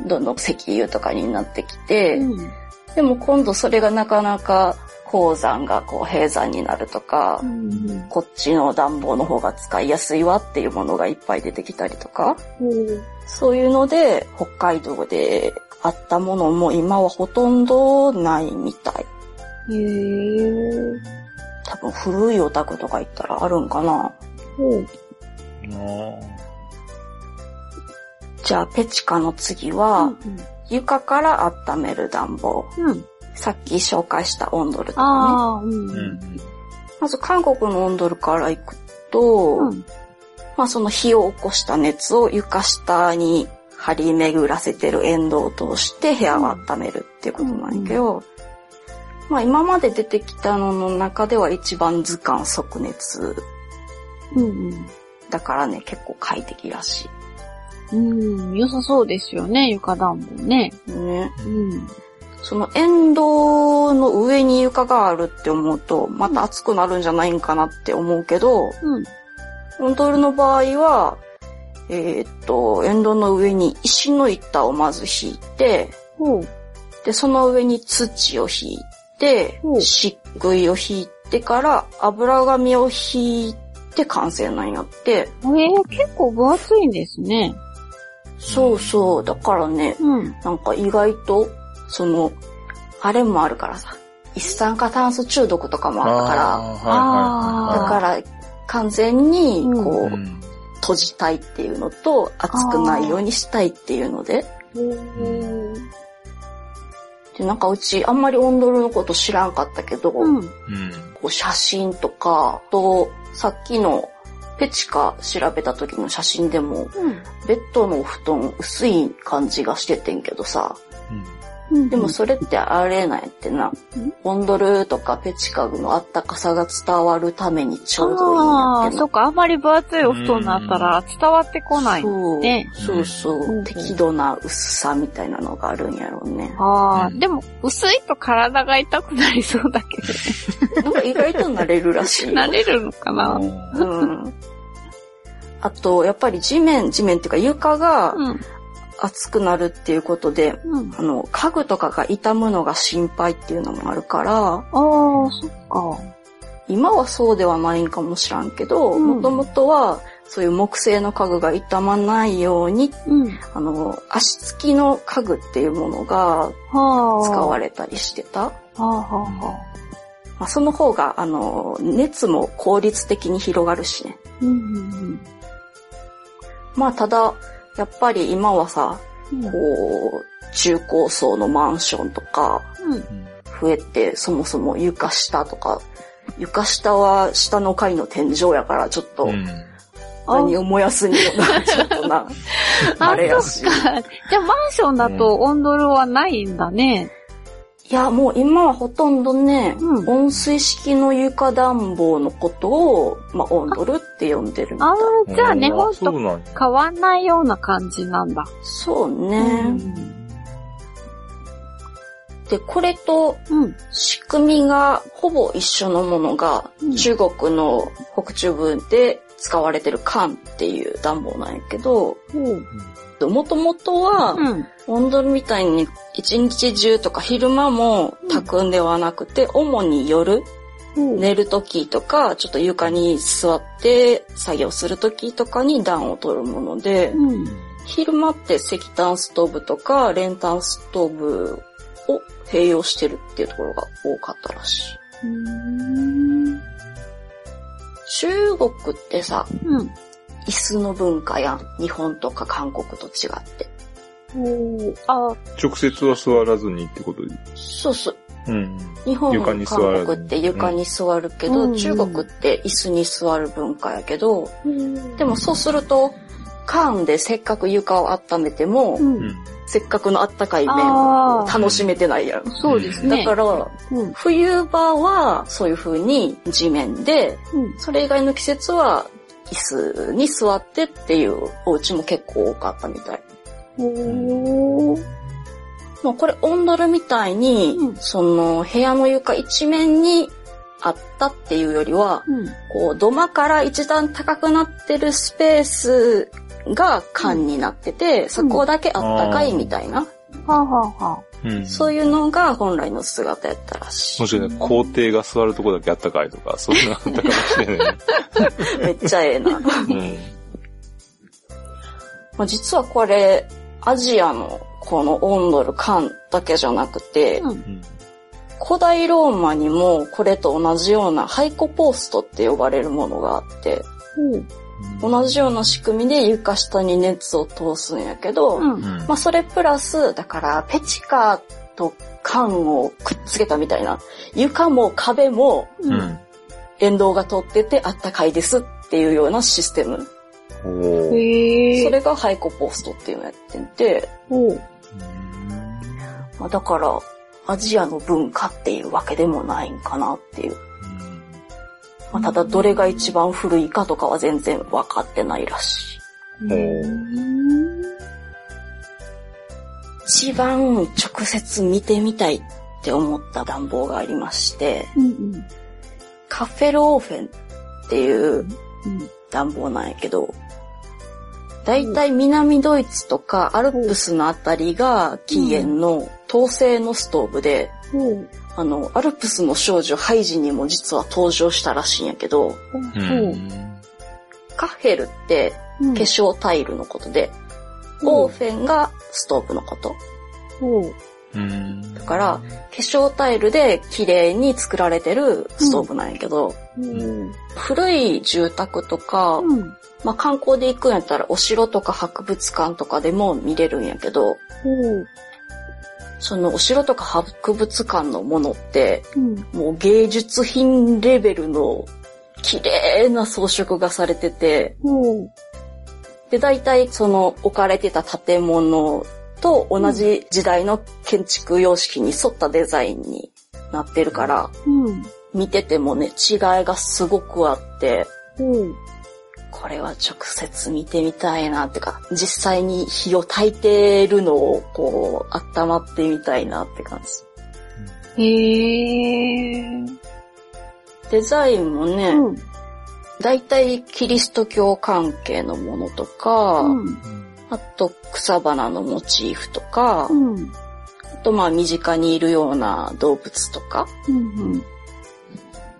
どんどん石油とかになってきて、うん、でも今度それがなかなか鉱山がこう閉山になるとか、うん、こっちの暖房の方が使いやすいわっていうものがいっぱい出てきたりとか、うん、そういうので北海道であったものも今はほとんどないみたい。へー多分古いお宅とか行ったらあるんかな。うんじゃあ、ペチカの次は、うんうん、床から温める暖房。うん、さっき紹介したオンドルとかね。うん、まず、韓国のオンドルから行くと、うん、まあ、その火を起こした熱を床下に張り巡らせてるエンドを通して部屋を温めるっていうことなんやけど、まあ今まで出てきたのの中では一番図鑑即熱。うんうん、だからね、結構快適らしい。うん、良さそうですよね、床暖房ね。ね。うん。その沿道の上に床があるって思うと、また暑くなるんじゃないんかなって思うけど、うん。オンドルの場合は、えー、っと、沿道の上に石の板をまず引いて、うん、で、その上に土を引いて、漆喰を引いてから油紙を引いて完成なんやって。えー、結構分厚いんですね。そうそう。だからね、うん、なんか意外と、その、あれもあるからさ、一酸化炭素中毒とかもあったから、だから完全に、こう、うん、閉じたいっていうのと、熱くないようにしたいっていうので。で、なんかうちあんまりオンドルのこと知らんかったけど、うん、こう写真とか、と、さっきのペチカ調べた時の写真でも、うん、ベッドのお布団薄い感じがしててんけどさ、でもそれってあれなんやってな。オンドルとかペチカグのあったかさが伝わるためにちょうどいいんやってな。そっか、あんまり分厚いお布団になったら伝わってこない、ね。そうそうそう、適度な薄さみたいなのがあるんやろうね。ああ、でも薄いと体が痛くなりそうだけどね。なんか意外と慣れるらしい。慣れるのかなうん。あと、やっぱり地面、地面っていうか床が、熱くなるっていうことで、うん、あの、家具とかが傷むのが心配っていうのもあるから、ああ、そっか。今はそうではないんかもしらんけど、もともとは、そういう木製の家具が傷まないように、うん、あの、足つきの家具っていうものが使われたりしてた。はあはあはあまあ、その方が、あの、熱も効率的に広がるしね。うんうんうん、まあ、ただ、やっぱり今はさ、うん、こう、中高層のマンションとか、増えて、そもそも床下とか、床下は下の階の天井やからちょっと、何を燃やすにもな、ちょっとな、あれやし。じゃあマンションだとオンドルはないんだね。いや、もう今はほとんどね、うん、温水式の床暖房のことを、まあ、オンドルって呼んでるみたい。ああ、じゃあ日本と変わんないような感じなんだ。そうね。うん、で、これと、仕組みがほぼ一緒のものが、中国の北中部で使われてる缶っていう暖房なんやけど、うんもともとは、温度みたいに一日中とか昼間も炊くんではなくて、主に夜、寝る時とか、ちょっと床に座って作業する時とかに暖を取るもので、昼間って石炭ストーブとか練炭ストーブを併用してるっていうところが多かったらしい。中国ってさ、うん、椅子の文化や日本とか韓国と違って。おあ。直接は座らずにってこと？でそうそう。うん、日本も韓国って床に座るけど、うん、中国って椅子に座る文化やけど、うん、でもそうすると、缶でせっかく床を温めても、うん、せっかくのあったかい面を楽しめてないやん。そうですね。だから、冬場はそういう風に地面で、それ以外の季節は椅子に座ってっていうお家も結構多かったみたい。おまあこれオンドルみたいに、うん、その部屋の床一面にあったっていうよりは、うん、こう土間から一段高くなってるスペースが缶になってて、うん、そこだけあったかいみたいな。はあはあはあそういうのが本来の姿やったらしい。もしかしたら皇帝が座るとこだけあったかいとか、そういうのあったかもしれない。めっちゃええな。うんまあ、実はこれ、アジアのこのオンドル、カンだけじゃなくて、うん、古代ローマにもこれと同じようなハイコポーストって呼ばれるものがあって、うん同じような仕組みで床下に熱を通すんやけど、うん、まあそれプラス、だからペチカと缶をくっつけたみたいな、床も壁も、電動が通っててあったかいですっていうようなシステム。それがハイコポストっていうのやってて、まあ、だから、アジアの文化っていうわけでもないんかなっていう。まあ、ただどれが一番古いかとかは全然分かってないらしい。一番直接見てみたいって思った暖房がありまして、うんうん、カフェルオーフェンっていう暖房なんやけど、だいたい南ドイツとかアルプスのあたりが起源の陶製のストーブで、あの、アルプスの少女ハイジにも実は登場したらしいんやけど、うん。カッヘルってうん。化粧タイルのことで、オーフェンがストーブのこと。だから、化粧タイルで綺麗に作られてるストーブなんやけど、うん。古い住宅とか、うん。まあ観光で行くんやったらお城とか博物館とかでも見れるんやけど、ほう。そのお城とか博物館のものって、もう芸術品レベルの綺麗な装飾がされてて、で、大体その置かれてた建物と同じ時代の建築様式に沿ったデザインになってるから、うん。見ててもね、違いがすごくあって、ほう。これは直接見てみたいなってか、実際に火を焚いてるのをこう、温まってみたいなって感じ。へー。デザインもね、うん。大体キリスト教関係のものとか、うん。あと草花のモチーフとか、うん。あとまあ身近にいるような動物とか、うん。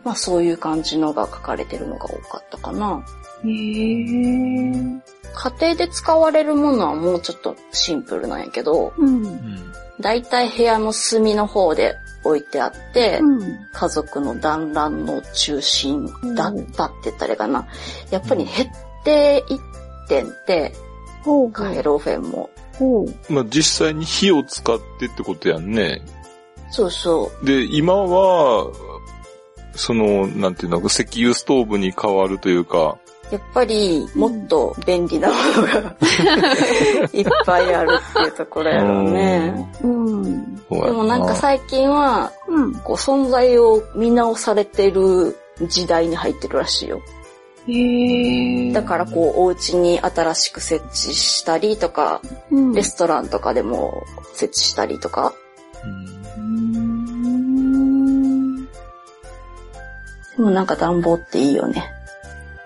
まあそういう感じのが書かれてるのが多かったかな。へー。家庭で使われるものはもうちょっとシンプルなんやけど、うん。だいたい部屋の隅の方で置いてあって、うん。家族の団らんの中心だったって言ったらいいかな。やっぱり減っていってんって。カヘロフェンも。ほう。まあ実際に火を使ってってことやんね。そうそで、今は、その、なんていうの、石油ストーブに変わるというか、う。やっぱりもっと便利なものが いっぱいあるっていうところやろうね。うん。でもなんか最近は、うん。こう存在を見直されてる時代に入ってるらしいよ。だからこうお家に新しく設置したりとか、うん。レストランとかでも設置したりとか。うん。でもなんか暖房っていいよね。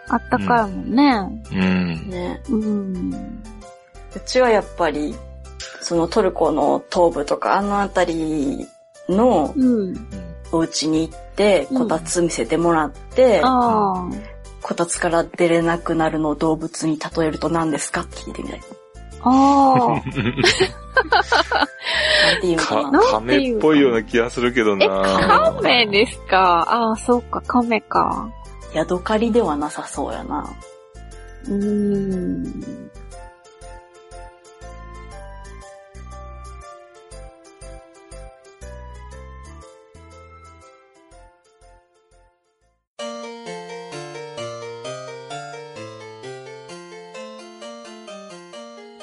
あったかいもんね。うん。ね。うん。うちはやっぱり、そのトルコの東部とかあの辺りのうん。お家に行って、うんこたつ見せてもらって、ああ。こたつから出れなくなるのを動物に例えると何ですか？って聞いてみたい。ああ。なんて言うのかか、な。亀っぽいような気がするけどえ、な亀ですか？ああ、そうか、亀か。ヤドカリではなさそうやな。うーん。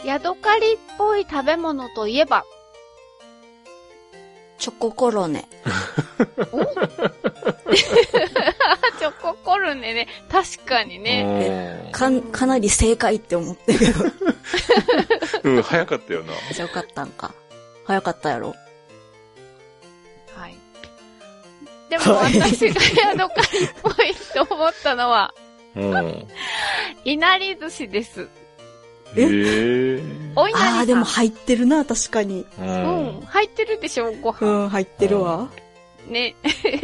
ヤドカリっぽい食べ物といえば、チョココロネ。チョココルネね。確かにね。かん、かなり正解って思ってるけど。うん、早かったよな。じゃあよかったんか。早かったやろ。はい。でも私がヤドカリっぽいと思ったのは、うん。いなり寿司です。え？え。お稲荷さん。ああ、でも入ってるな、確かに。ううん。入ってるでしょ、ごう飯。ん、入ってるわ。ね。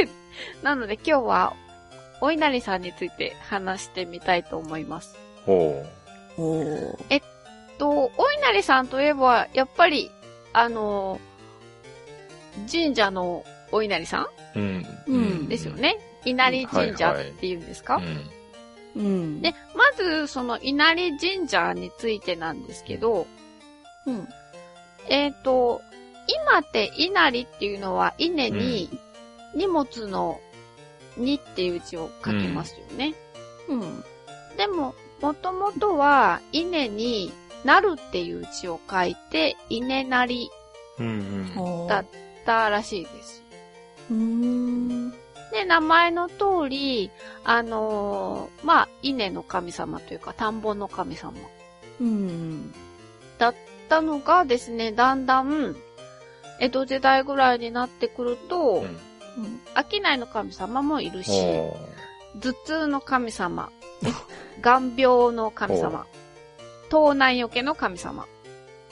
なので今日は、お稲荷さんについて話してみたいと思います。ほおー。と、お稲荷さんといえば、やっぱり、あの、神社のお稲荷さう。うん。うんんですよ。ね。稲荷神社っていうんですか、うん。うん。で、まず、その稲荷神社についてなんですけど、うん。えっ、と、今って稲荷っていうのは稲に荷物の荷っていう字を書きますよね。うん。でも、もともとは稲になるっていう字を書いて稲なりうん。ほだったらしいです。うーん。で、名前の通り、あのーまあ、稲の神様というか田んぼの神様。うん。だったのがですね、だんだん、江戸時代ぐらいになってくると、うん。商いの神様もいるし、ほ頭痛の神様、眼病の神様、盗難よけの神様、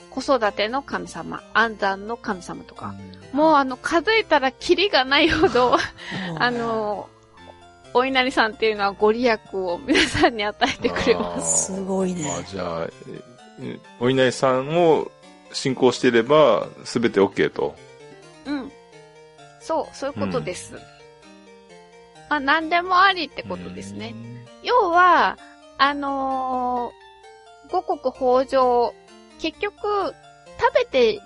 子育ての神様、安産の神様とか、もうあの、数えたらキリがないほど、あの、お稲荷さんっていうのはご利益を皆さんに与えてくれます。すごいね。あじゃあ、お稲荷さんを信仰していれば、すべて OK と。うん。そう、そういうことです。うん、まあ、何でもありってことですね。要は、あのー、五穀豊穣、結局、食べて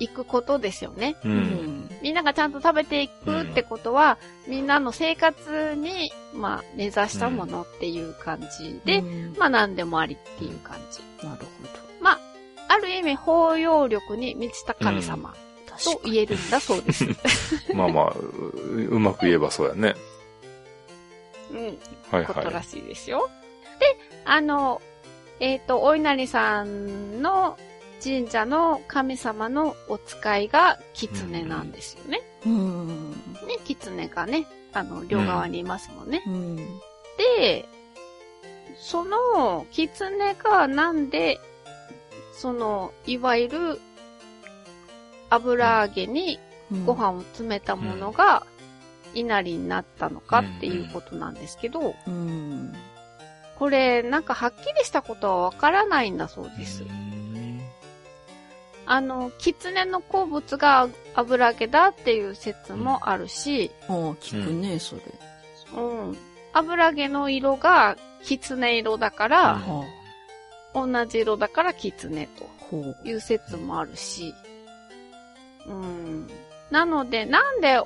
いくことですよね。うん、みんながちゃんと食べていくってことは、うん、みんなの生活に、まあ、根ざしたものっていう感じで、うん、まあ、何でもありっていう感じ。なるほど。まあ、ある意味、包容力に満ちた神様と言えるんだそうです。まあまあ、うまく言えばそうやね。うん。はいはい。ことらしいですよ。で、あの、えっ、ー、と、お稲荷さんの神社の神様のお使いが狐なんですよね。うん。ね、狐がね、あの、両側にいますもんね。うん、で、その狐がなんで、その、いわゆる油揚げにご飯を詰めたものが稲荷になったのかっていうことなんですけど、うん、これなんかはっきりしたことはわからないんだそうです。あの、狐の好物が油揚げだっていう説もあるし。ああ、聞くね、それ。うん。油揚げの色が狐色だから、うん、同じ色だから狐という説もあるし。うん。なので、なんで、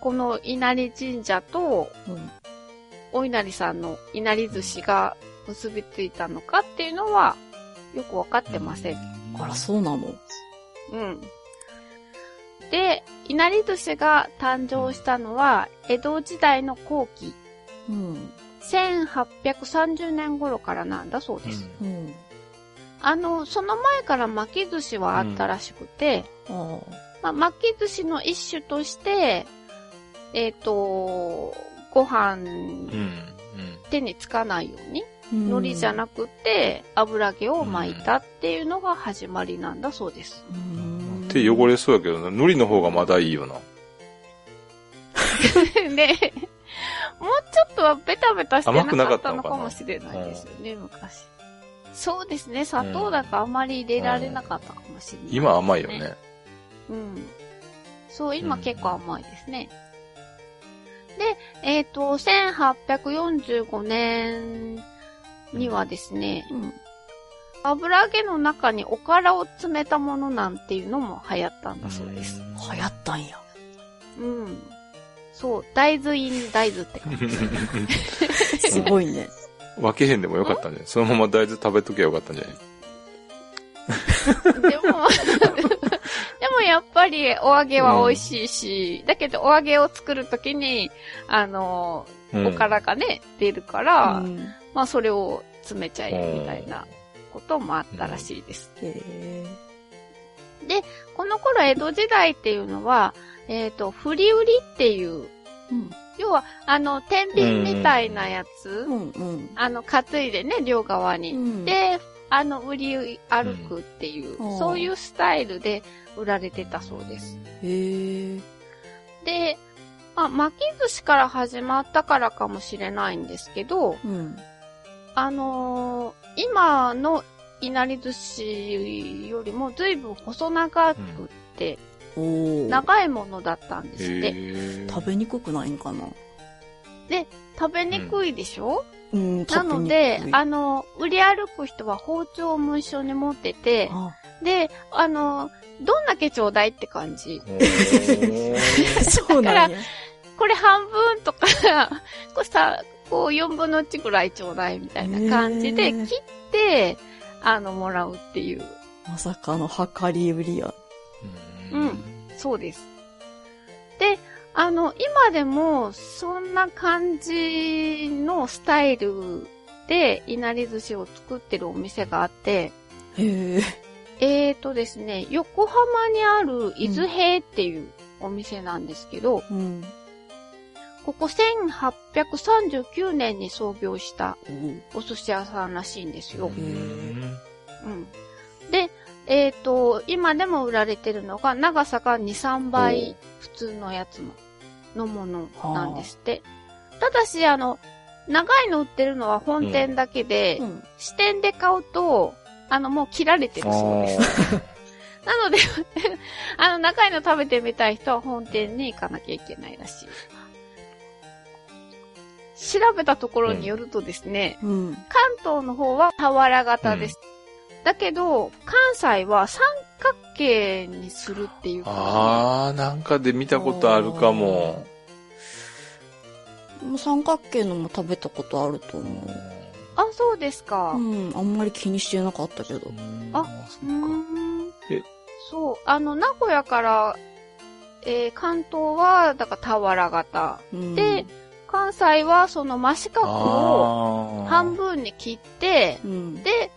この稲荷神社と、うん、お稲荷さんの稲荷寿司が結びついたのかっていうのは、よくわかってません。あら、そうなの？うん。で、稲荷寿司が誕生したのは、江戸時代の後期。うん。1830年頃からなんだそうです。うん。あの、その前から巻き寿司はあったらしくて、うん、まあ、巻き寿司の一種として、えっ、ー、と、ご飯、手につかないように、海苔じゃなくて油揚げを巻いたっていうのが始まりなんだそうです。手汚れそうやけどな、海苔の方がまだいいよな。で、もうちょっとはベタベタしてなかったのかもしれないですよね、昔。そうですね、砂糖だとあまり入れられなかったかもしれない、ね、今甘いよね。うん。そう、今結構甘いですね。で、えっ、ー、と、1845年にはですね、うん、油揚げの中におからを詰めたものなんていうのも流行ったんだそうです。流行ったんや。うん。そう、大豆イン大豆って感じ。すごいね。分けへんでもよかったんじゃない？そのまま大豆食べときゃよかったんじゃない？でも、でもやっぱりお揚げは美味しいし、うん、だけどお揚げを作るときに、あの、おからがね、出るから、うん、まあそれを詰めちゃえみたいなこともあったらしいです。で、この頃江戸時代っていうのは、えっ、ー、と、振り売りっていう、うん、要は、あの、天秤みたいなやつ、うんうん、あの、担いでね、両側に。うん、で、あの、売り歩くっていう、うん、そういうスタイルで売られてたそうです。へで、まあ、巻き寿司から始まったからかもしれないんですけど、うん、あのー、今のいなり寿司よりも随分細長くて、うん、長いものだったんですって。食べにくくないんかな？で、食べにくいでしょ、うん、なので、あの、売り歩く人は包丁も一緒に持ってて、で、あの、どんだけちょうだいって感じ。そうなんや。これ半分とか、こうさ、こう4分の1ぐらいちょうだいみたいな感じで、切って、あの、もらうっていう。まさかの量り売りや。うん、そうです。で、あの、今でも、そんな感じのスタイルで、いなり寿司を作ってるお店があって、へえーとですね、横浜にある伊豆平っていうお店なんですけど、うん、ここ1839年に創業したお寿司屋さんらしいんですよ。うん、で、えっ、と、今でも売られてるのが、長さが2、3倍普通のやつののものなんですって。ただし、あの、長いの売ってるのは本店だけで、うん。支店で買うと、あの、もう切られてるそうです。なので、あの、長いの食べてみたい人は本店に行かなきゃいけないらしい。調べたところによるとですね、うん。関東の方は俵型です。だけど、関西は三角形にするっていうか、あー、なんかで見たことあるかも。もう三角形のも食べたことあると思う。あ、そうですか。うん。あんまり気にしてなかったけど。あそうっか。えそう。あの、名古屋から、えー関東は、だから俵型。うん、で、関西はその真四角を半分に切って、うん。で、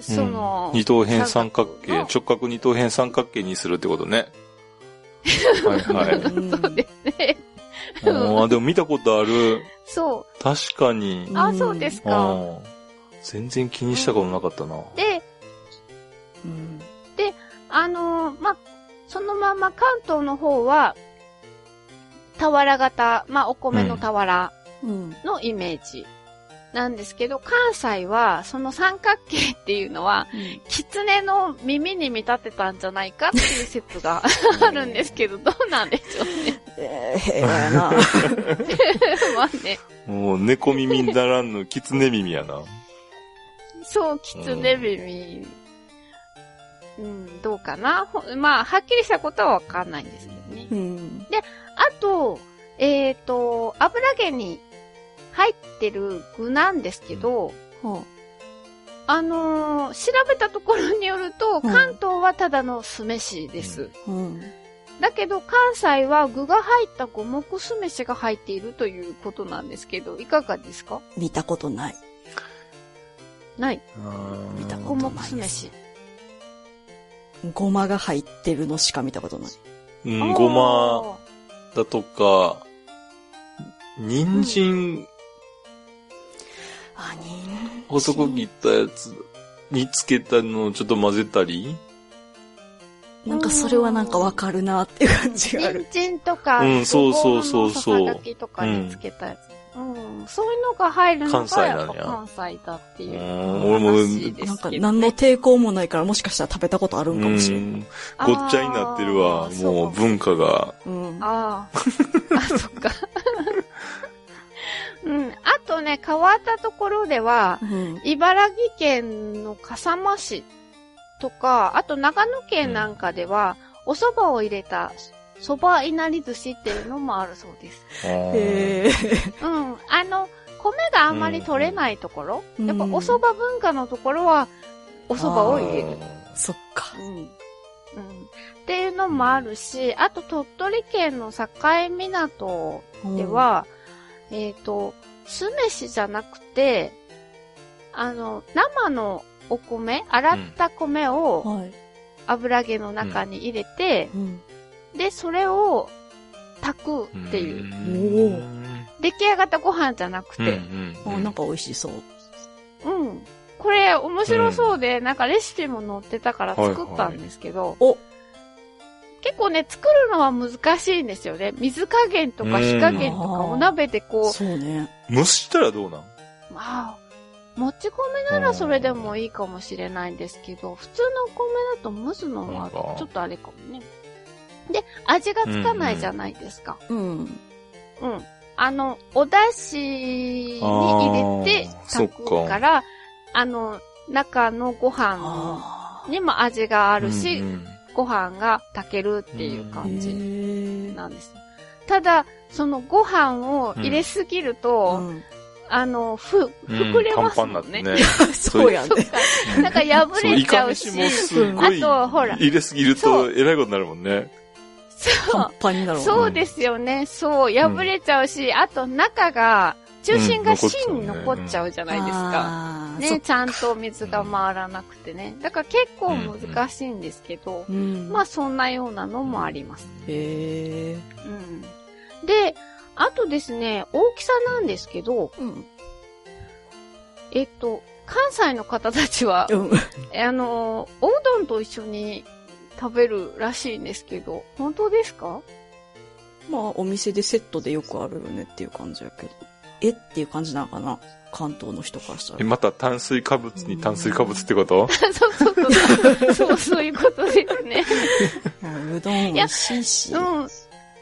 その、二等辺三角形、の直角二等辺三角形にするってことね。はいはい。うんそうですね。あーでも見たことある。そ確かに。う。あ、そうですあか。ー全然気にしたことなかったな。で、うん。あのーまあ、そのまま関東の方は、俵型、まあ、お米の俵うん。のイメージなんですけど、関西は、その三角形っていうのは、狐の耳に見立てたんじゃないかっていう説が あるんですけど、どうなんでしょうね。えー、平和やな。まあね。もう猫耳ならんの狐耳やな。そう、狐耳。うん、どうかなほまあ、はっきりしたことはわかんないんですけどねう。ん。あと、えっ、と、油揚げに入ってる具なんですけど、はあのー調べたところによると、うん関東はただの酢飯です。あ、うん。だけど、関西は具が入った五目酢飯が入っているということなんですけど、いかがですか？見たことない。ない。見た五目ことない酢飯。ごまが入ってるのしか見たことない。うん、ごまだとか、人参、あ、に細く切ったやつ。につけたのをちょっと混ぜたり。なんかそれはなんかわかるなっていう感じがある。人参とか、うんそうそうそうそう。とかにつけたやつ。うん。そういうのが入るの関西がなんややっぱ関西だっていううん俺も話ですけどね。なんか何の抵抗もないからもしかしたら食べたことあるんかもしれない。うんごっちゃになってるわもう文化が。うん。ああ。あ、そっか。うん。あとね、変わったところでは、うん。茨城県の笠間市とか、あと長野県なんかでは、お蕎麦を入れた蕎麦いなり寿司っていうのもあるそうです。へーうん。あの、米があんまり取れないところ、うんやっぱお蕎麦文化のところは、お蕎麦を入れる。そっか。うん。うん。っていうのもあるし、あと鳥取県の境港では、えっ、と、酢飯じゃなくて、あの、生のお米、洗った米うん、をはい。油揚げの中に入れて、うん。で、それを炊くっていう。う。出来上がったご飯じゃなくうんて、あ、なんか美味しそう。うん。これ面白そうで、なんかレシピも載ってたから作ったんですけど、お結構ね、作るのは難しいんですよね。水加減とか火加減とかうんお鍋でこそうね。蒸したらどうなん？う、まあ、もち米ならそれでもいいかもしれないんですけど、普通のお米だと蒸すのはちょっとあれかもね。で、味がつかないじゃないですか。うん。うん。あの、お出汁に入れて炊くから、あの、中のご飯あにも味があるし、うんうんご飯が炊けるっていうあ。感じなんですよ。ただ、そのご飯を入れすぎると、うんあの、ふ、うん膨れますもんね。になってね。そうやね。そうか。なんか破れちゃうし。あとほら入れすぎるとえらいことになるもんね。そう。パンパンになるもんそうですよね。そう、破れちゃうし、あと中が、中心がうん芯に残っちゃうじゃないですか。ね、ちゃんと水が回らなくてね。だから結構難しいんですけど、そうん。まあそんなようなのもあります。へえ。うん。で、あとですね、大きさなんですけど、うん。えっと、関西の方たちは、うん。あの、おうどんと一緒に食べるらしいんですけど、本当ですか？まあ、お店でセットでよくあるよねっていう感じやけど。えっていう感じなのかな？関東の人からしたえ、ら。また炭水化物に炭水化物ってこと？そうそうそう。そう、そういうことですね。うんうどん美味しいし。うん。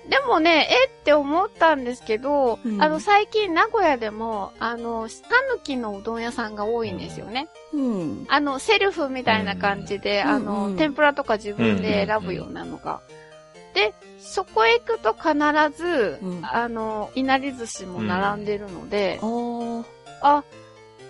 でもね、えって思ったんですけど、うんあの、最近名古屋でも、あの、たぬきのうどん屋さんが多いんですよね。うん。あの、セルフみたいな感じで、うんあの、うん天ぷらとか自分で選ぶようなのが。で、そこへ行くと必ず、うんあの、いなり寿司も並んでるので、あ、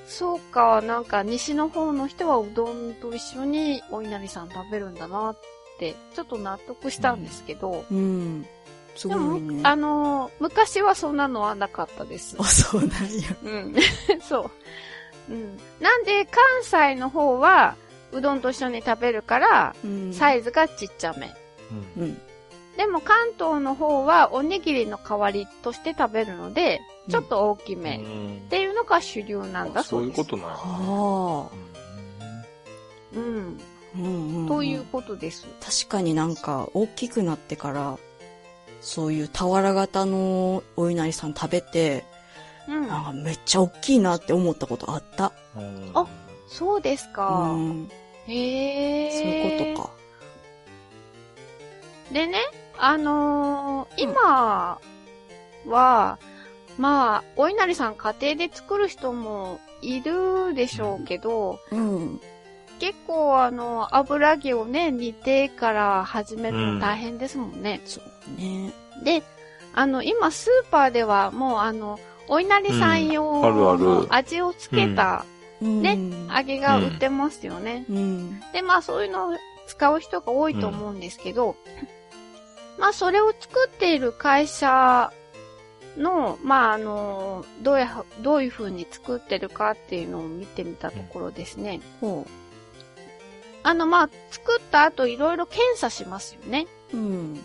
そうか、なんか西の方の人はうどんと一緒にお稲荷さん食べるんだなって、ちょっと納得したんですけど、うん。すでも、ごいね。あの、昔はそんなのはなかったです あ、。そうなんや。うん。そう。うん。なんで、関西の方は、うどんと一緒に食べるから、うん。サイズがちっちゃめ。うんうん。でも関東の方は、おにぎりの代わりとして食べるので、ちょっと大きめ。っていうのが主流なんだそそううです。いうことなんやはあ。うん。うんうんうん。ということです。確かになんか大きくなってから、そういう俵型のお稲荷さん食べて、うん。なんかめっちゃ大きいなって思ったことあった。うんあそうですうか。ん。へえ。そういうことか。でね、あのー今は、まあ、お稲荷さん家庭で作る人もいるでしょうけど、うん。結構あの、油揚げをね、煮てから始めるの大変ですもんね。そうね。で、あの、今スーパーではもうあの、お稲荷さん用のる味をつけたねね揚げが売ってますよね。うん。で、まあそういうのを使う人が多いと思うんですけど、まあそれを作っている会社の、まああの、どうや、どういう風に作ってるかっていうのを見てみたところですね。ほあの、まあ作った後いろいろ検査しますよね。う。うん。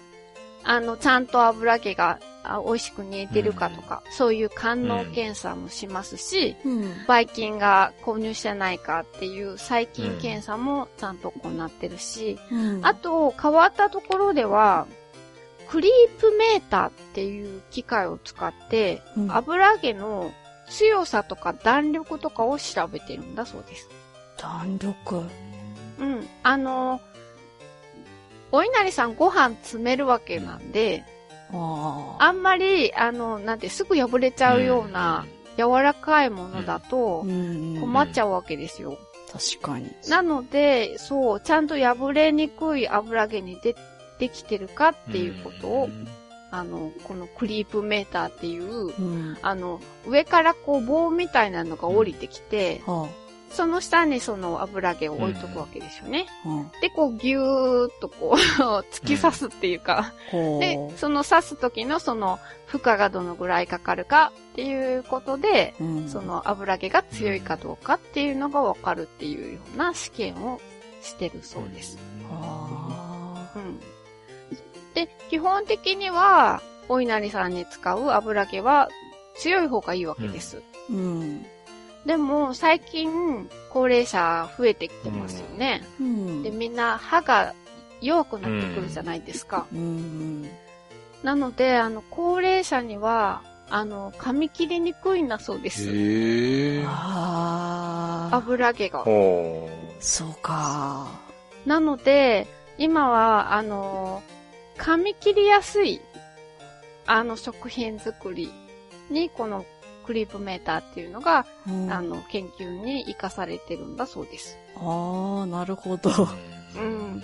あの、ちゃんと油揚げがあ美味しく煮えてるかとか、そういう官能検査もしますし、うん。ばい菌が購入してないかっていう細菌検査もちゃんと行ってるし、うんあ、と、変わったところでは、クリープメーターっていう機械を使って、うん油揚げの強さとか弾力とかを調べてるんだそうです。弾力。うん。あの、お稲荷さんご飯詰めるわけなんで、ああ。あんまり、あの、なんてすぐ破れちゃうような柔らかいものだとうん。困っちゃうわけですよ。確かに。なので、そう、ちゃんと破れにくい油揚げにでできてるかっていうことを、あの、このクリープメーターっていう、うん。あの、上からこう棒みたいなのが降りてきて、はその下にその油揚げを置いとくわけですよね。あ。はで、こうギューっとこう、突き刺すっていうか、う。で、その刺す時のその負荷がどのぐらいかかるかっていうことで、うんそ、の油揚げが強いかどうかっていうのがわかるっていうような試験をしてるそうです。あうん。で、基本的には、お稲荷さんに使う油揚げは強い方がいいわけです。あ。うん。でも、最近、高齢者増えてきてますよね。うん。で、みんな歯が弱くなってくるじゃないですか。うん。なので、あの、高齢者には、あの、噛み切りにくいんだそうです。へ油揚げが。う。そうか。なので、今は、あの、噛み切りやすい、あの、食品作りに、このクリープメーターっていうのが、うんあの、研究に活かされてるんだそうです。ああ、なるほど。うん。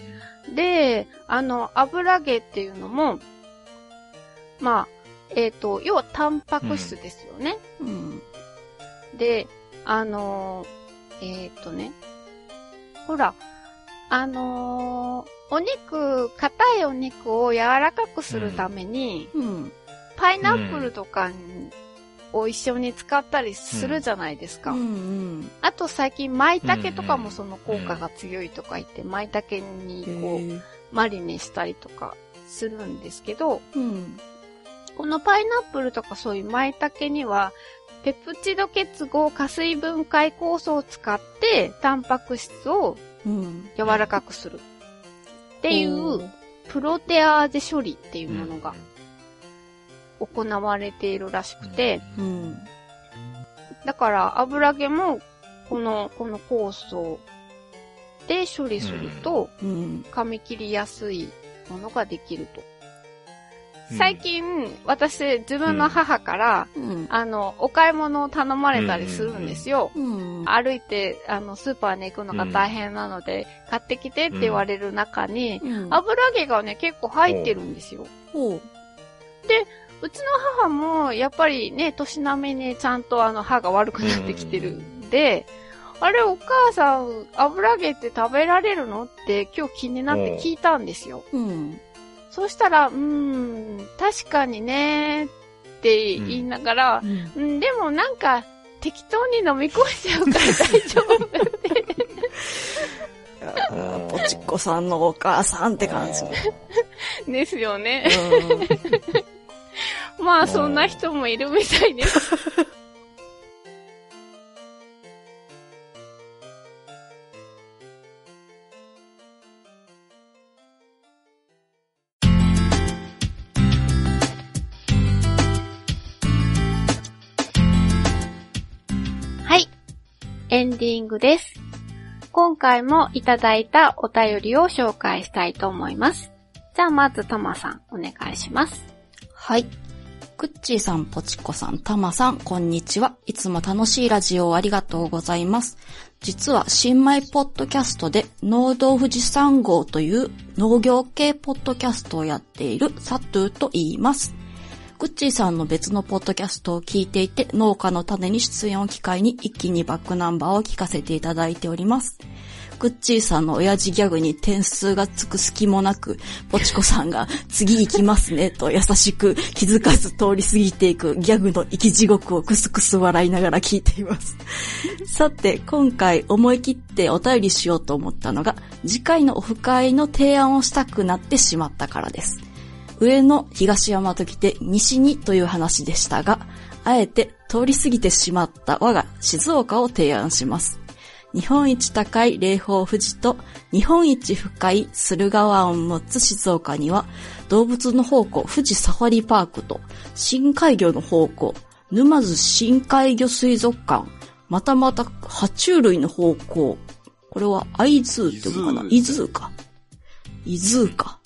で、あの、油揚げっていうのも、まあ、えっ、と、要はタンパク質ですよね。うん。で、あのーえっ、とね、ほら、あのーお肉、硬いお肉を柔らかくするために、うん。パイナップルとかを一緒に使ったりするじゃないですか。うんうん。あと最近、舞茸とかもその効果が強いとか言って、舞茸にこう、マリネしたりとかするんですけど、うん。このパイナップルとかそういう舞茸には、ペプチド結合加水分解酵素を使って、タンパク質を柔らかくする。っていう、プロテアーゼ処理っていうものが行われているらしくて、だから油揚げもこの、この酵素で処理すると、噛み切りやすいものができると。最近、私、自分の母から、うん、あの、お買い物を頼まれたりするんですよ。うん、歩いて、あの、スーパーに行くのが大変なので、買ってきてって言われる中に、油揚げがね、結構入ってるんですよ。で、うちの母も、やっぱりね、年並みにちゃんとあの、歯が悪くなってきてるんで、あれ、お母さん、油揚げって食べられるのって今日気になって聞いたんですよ。うん。そしたら、うーん、確かにね、って言いながら、うん、うん、でもなんか、適当に飲み込んじゃうから大丈夫って。ポチッコさんのお母さんって感じ。ですよね。まあ、そんな人もいるみたいです。エンディングです。今回もいただいたお便りを紹介したいと思います。じゃあまずたまさんお願いします。はい。クッチーさん、ポチコさん、たまさん、こんにちは。いつも楽しいラジオをありがとうございます。実は、新米ポッドキャストで、農道富士山号という農業系ポッドキャストをやっているサトゥーと言います。グッチーさんの別のポッドキャストを聞いていて、農家の種に出演を機会に一気にバックナンバーを聞かせていただいております。グッチーさんの親父ギャグに点数がつく隙もなく、ポチコさんが次行きますねと優しく気づかず通り過ぎていくギャグの生き地獄をクスクス笑いながら聞いています。さて、今回思い切ってお便りしようと思ったのが、次回のオフ会の提案をしたくなってしまったからです。上の東山と来て西にという話でしたが、あえて通り過ぎてしまった我が静岡を提案します。日本一高い霊峰富士と日本一深い駿河湾を持つ静岡には動物の宝庫富士サファリパークと深海魚の宝庫沼津深海魚水族館またまた爬虫類の宝庫これはアイズーっていうのかな？イズーか。イズーか。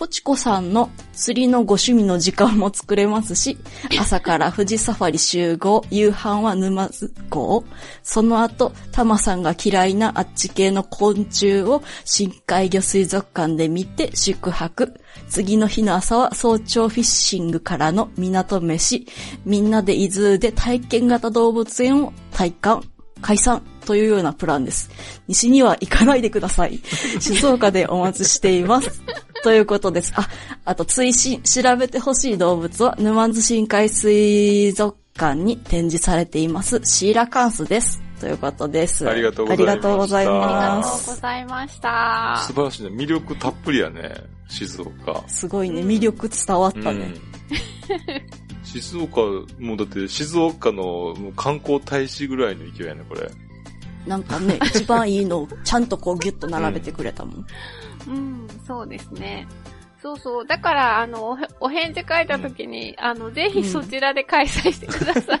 ポチコさんの釣りのご趣味の時間も作れますし、朝から富士サファリ集合、夕飯は沼津港、その後、タマさんが嫌いなあっち系の昆虫を深海魚水族館で見て宿泊。次の日の朝は早朝フィッシングからの港飯、みんなで伊豆で体験型動物園を体感。解散というようなプランです。西には行かないでください。静岡でお待ちしています。ということです。あ、あと追伸、調べてほしい動物は沼津深海水族館に展示されていますシーラカンスです。ということです。ありがとうございます。ありがとうございます。ありがとうございました。素晴らしいね。魅力たっぷりやね。静岡。すごいね。魅力伝わったね。うん静岡、もうだって静岡の観光大使ぐらいの勢いやね、これ。なんかね、一番いいのをちゃんとこうギュッと並べてくれたもん。うん、うん、そうですね。そうそう。だから、あの、お返事書いたときに、うん、あの、ぜひそちらで開催してください、うん、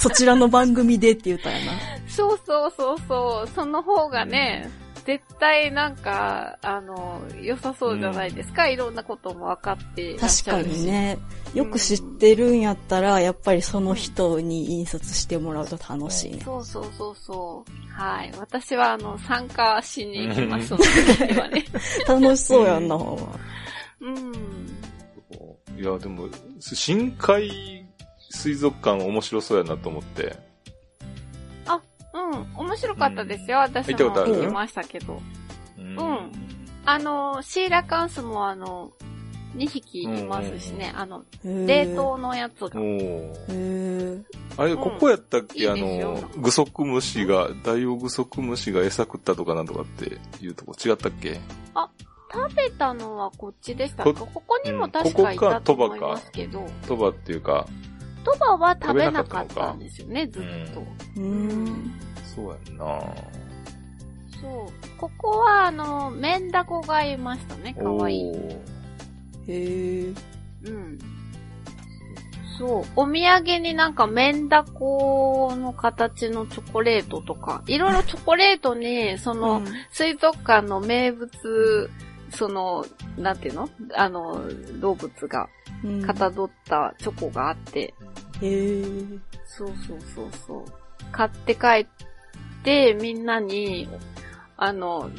そちらの番組でって言ったやな。そうそうそうそう。その方がね、絶対なんか、あの、良さそうじゃないですか、うん、いろんなことも分かって確かにね。よく知ってるんやったら、うん、やっぱりその人に印刷してもらうと楽しいね。そうそうそうそう。はい。私はあの、参加しに行きますので、はね。楽しそうやんな、ほんま。うん。いや、でも、深海水族館面白そうやなと思って。うん、面白かったですよ。私も行きましたけど。うん。あの、シーラカンスもあの、2匹いますしね、あの、冷凍のやつが。あれ、ここやったっけ、あの、グソクムシが、ダイオグソクムシが餌食ったとかなんとかっていうとこ違ったっけ？あ、食べたのはこっちでしたか？ここにも確かいたと思いますけど。トバっていうか、葉は食べなかったんですよね、ずっと。うん。そうやんなそう。ここは、あの、メンダコがいましたね、かわいい。へえ。うん。そう。お土産になんかメンダコの形のチョコレートとか、いろいろチョコレートに、その、水族館の名物、その、なんていうの？あの、動物が、かたどったチョコがあって。へ、うん、え。そうそうそうそう。買って帰って、みんなに、あの、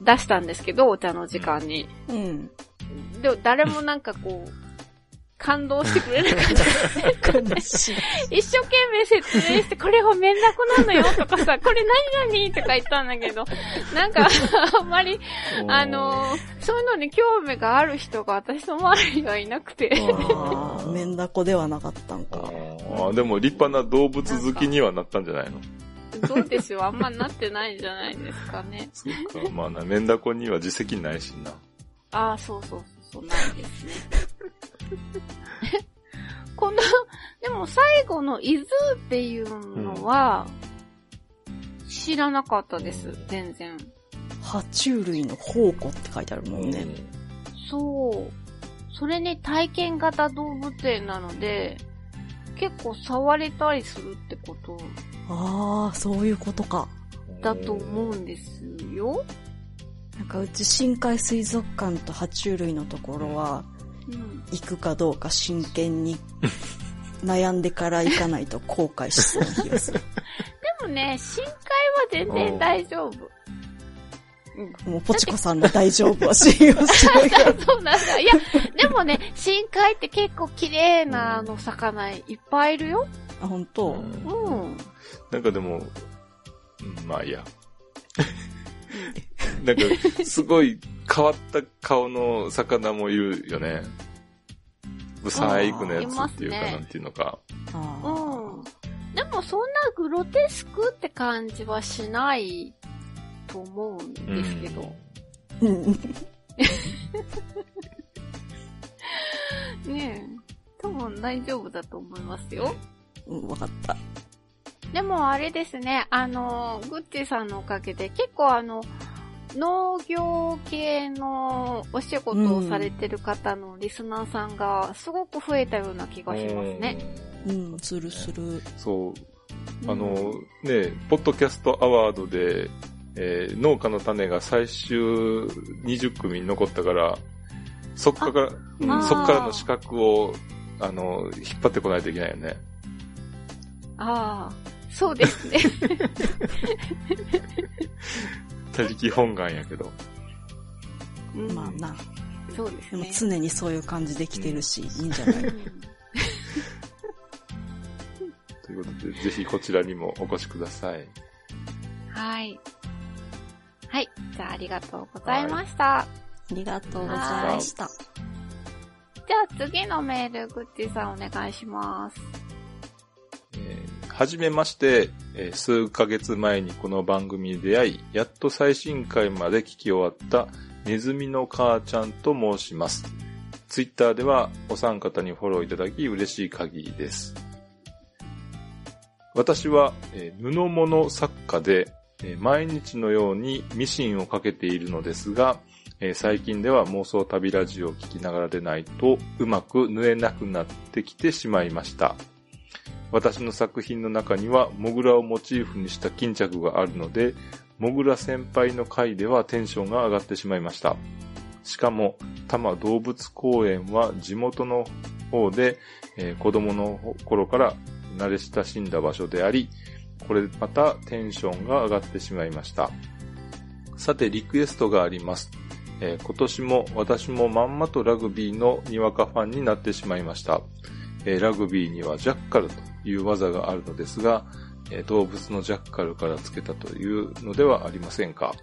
出したんですけど、お茶の時間に。うん。でも誰もなんかこう、感動してくれなかった。しい。一生懸命説明して、これをめんだこなのよとかさ、これ何々とか言ったんだけど、なんか、あんまり、あの、そういうのに興味がある人が私の周りにはいなくて。ああ、めんだこではなかったんか。ああ、でも立派な動物好きにはなったんじゃないの？どうでしょうあんまなってないんじゃないですかね。そうか。まあな、メンダコには実績ないしな。ああ、そうそうそう、ないですね。この、でも最後の伊豆っていうのは、知らなかったです、全然。爬虫類の宝庫って書いてあるもんね。そう。それに体験型動物園なので、結構触れたりするってことああ、そういうことか。だと思うんですよ。なんかうち深海水族館と爬虫類のところは、行くかどうか真剣に 悩んでから行かないと後悔しそうな気がする。でもね、深海は全然大丈夫。もう、ポチコさんの大丈夫は信用してないから。そうなんだ。いや、でもね、深海って結構綺麗なあの魚いっぱいいるよ。あ、本当？うん。なんかでも、まあいいや。なんか、すごい変わった顔の魚もいるよね。ブサイクのやつっていうか、ね、なんていうのか。うん。でもそんなグロテスクって感じはしないと思うんですけど。うん。ねえ。多分大丈夫だと思いますよ。うん、わかった。でもあれですね、あの、グッチさんのおかげで結構あの、農業系のお仕事をされてる方のリスナーさんがすごく増えたような気がしますね。うん、するする。そう。あの、ね、ポッドキャストアワードで、えー、農家の種が最終20組残ったから、そっから、うん、そっからの資格を、あの、引っ張ってこないといけないよね。ああ、そうですね。他力本願やけど。うん、まあな。そうですね。でも常にそういう感じで来てるし、うん、いいんじゃない？ということで、ぜひこちらにもお越しください。はい。はい。じゃあありがとうございました。はい、ありがとうございました。じゃあ次のメール、ぐっちさんお願いします。はじめまして、えー、数ヶ月前にこの番組に出会い、やっと最新回まで聞き終わったネズミの母ちゃんと申します。ツイッターではお三方にフォローいただき嬉しい限りです。私は、えー、布物作家で、えー、毎日のようにミシンをかけているのですが、えー、最近では妄想旅ラジオを聞きながらでないとうまく縫えなくなってきてしまいました。私の作品の中には、モグラをモチーフにした巾着があるので、モグラ先輩の回ではテンションが上がってしまいました。しかも、多摩動物公園は地元の方で、えー、子供の頃から慣れ親しんだ場所であり、これまたテンションが上がってしまいました。さて、リクエストがあります。えー、今年も私もまんまとラグビーのにわかファンになってしまいました。えー、ラグビーにはジャッカルという技があるのですが、えー、動物のジャッカルから付けたというのではありませんか、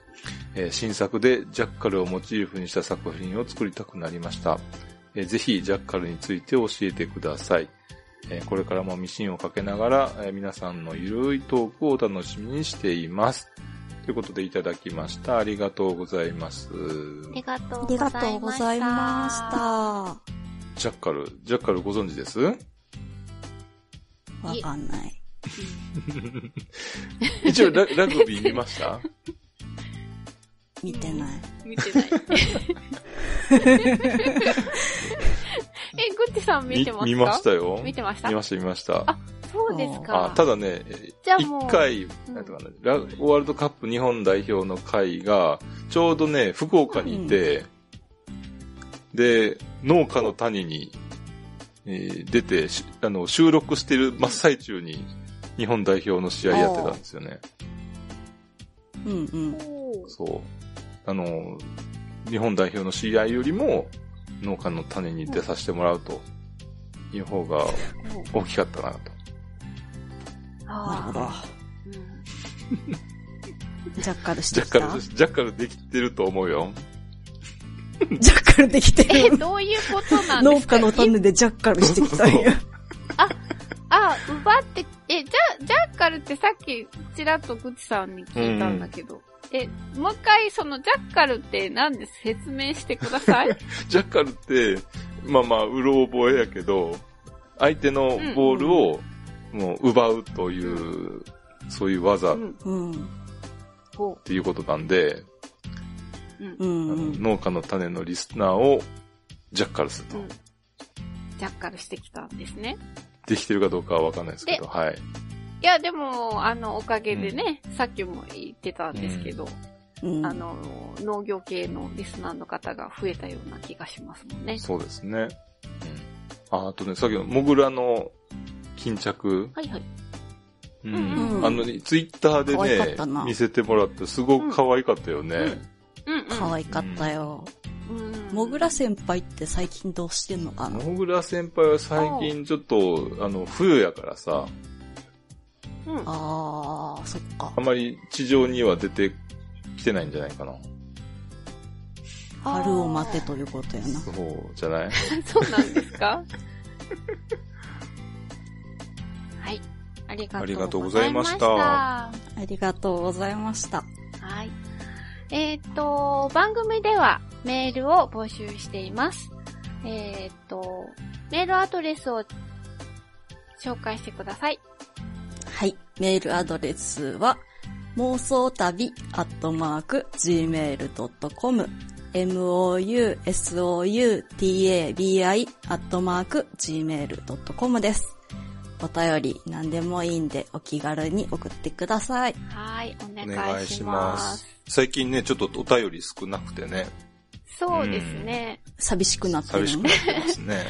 えー、新作でジャッカルをモチーフにした作品を作りたくなりました。えー、ぜひジャッカルについて教えてください。えこれからもミシンをかけながら、え皆さんのゆるいトークをお楽しみにしています。ということでいただきました。ありがとうございます。ありがとうございました。した。ジャッカル、ジャッカルご存知です？わかんない。一応ララグビー見ました？見てない。見てない。え、グッチさん見てますか？見ましたよ。見てました？見ました、見ました。あそうですか。あただね、じゃあもう一回、うんなんていうかなラワールドカップ日本代表の会が、ちょうどね、福岡にいて、で、農家の谷に、えー出てしあの、収録してる真っ最中に、日本代表の試合やってたんですよね。うんうん。そう。あの、日本代表の試合よりも、農家の種に出させてもらうという方が大きかったなと。なるほど。ジャッカルしジてきたャッカル、ジャッカルできてると思うよ。ジャッカルできてえ、る。どういうことなん農ですか？家の種でジャッカルしてきたんや。あ、奪って、え、じゃ、ジャッカルってさっき、ちらっとグッチさんに聞いたんだけど、え、もう一回、そのジャッカルって何で説明してください。ジャッカルって、まあまあ、うろ覚えやけど、相手のボールをもう奪うという、そういう技っうん。うん。ほていうことなんで、う。うんう。ん。農家の種のリスナーをジャッカルすると。うんジャッカルしてきたんですね。できてるかどうかはわかんないですけど、はい。いや、でも、あの、おかげでね、さっきも言ってたんですけど、うんあの、農業系のリスナーの方が増えたような気がしますもんね。そうですね。うん。ああとね、さっきのモグラの巾着。はいはい。うんうんあの、ツイッターでね見せてもらって、すごく可愛かったよね。可愛かったよ。うんもぐら先輩って最近どうしてんのかな？モグラ先輩は最近ちょっと、あの、冬やからさ、うん。あー、そっかあ。まり地上には出てきてないんじゃないかな。春を待てということやな。そうじゃない？そうなんですか？はい。ありがとうごがとうござざいました。ありがとうございました。はい。えっ、と、番組ではメールを募集しています。えっ、と、メールアドレスを紹介してください。はい。メールアドレスは、妄想旅アットマーク gmail.com mousoutabi アットマーク gmail.com です。お便り何でもいいんでお気軽に送ってください。はい、おお願願いしいします。。最近ね、ちょっとお便り少なくてね、そうですね。寂しくなってるの寂しくなってますね。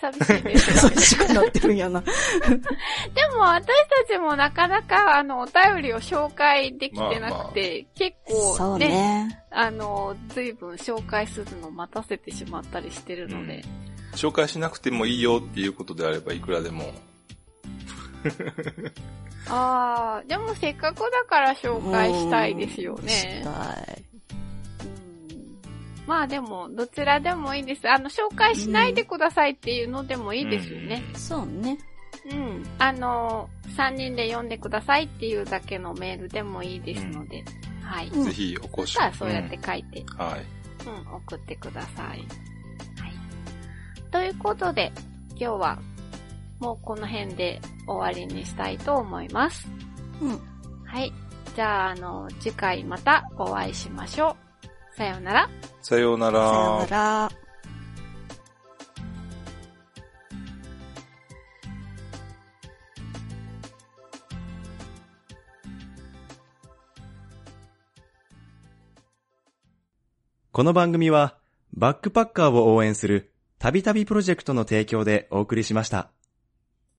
寂しいです。寂しくなってるんやな。でも私たちもなかなかあのお便りを紹介できてなくて、結そう構ね、ね。あの、随分紹介するの待たせてしまったりしてるので、紹介しなくてもいいよっていうことであればいくらでも。ああ、でもせっかくだから紹介したいですようんね。したい。うんまあでも、どちらでもいいです。あの、紹介しないでくださいっていうのでもいいですよね。そうね。うん。あの、3人で読んでくださいっていうだけのメールでもいいですので、はい。うんぜひおそし越し。たらそうやって書いて、うんはい。うん、送ってください。はい。ということで、今日は、もうこの辺で終わりにしたいと思います。うん。はい。じゃあ、あの、次回またお会いしましょう。さようなら。さようなさよらな。ら。この番組は、バックパッカーを応援する、たびたびプロジェクトの提供でお送りしました。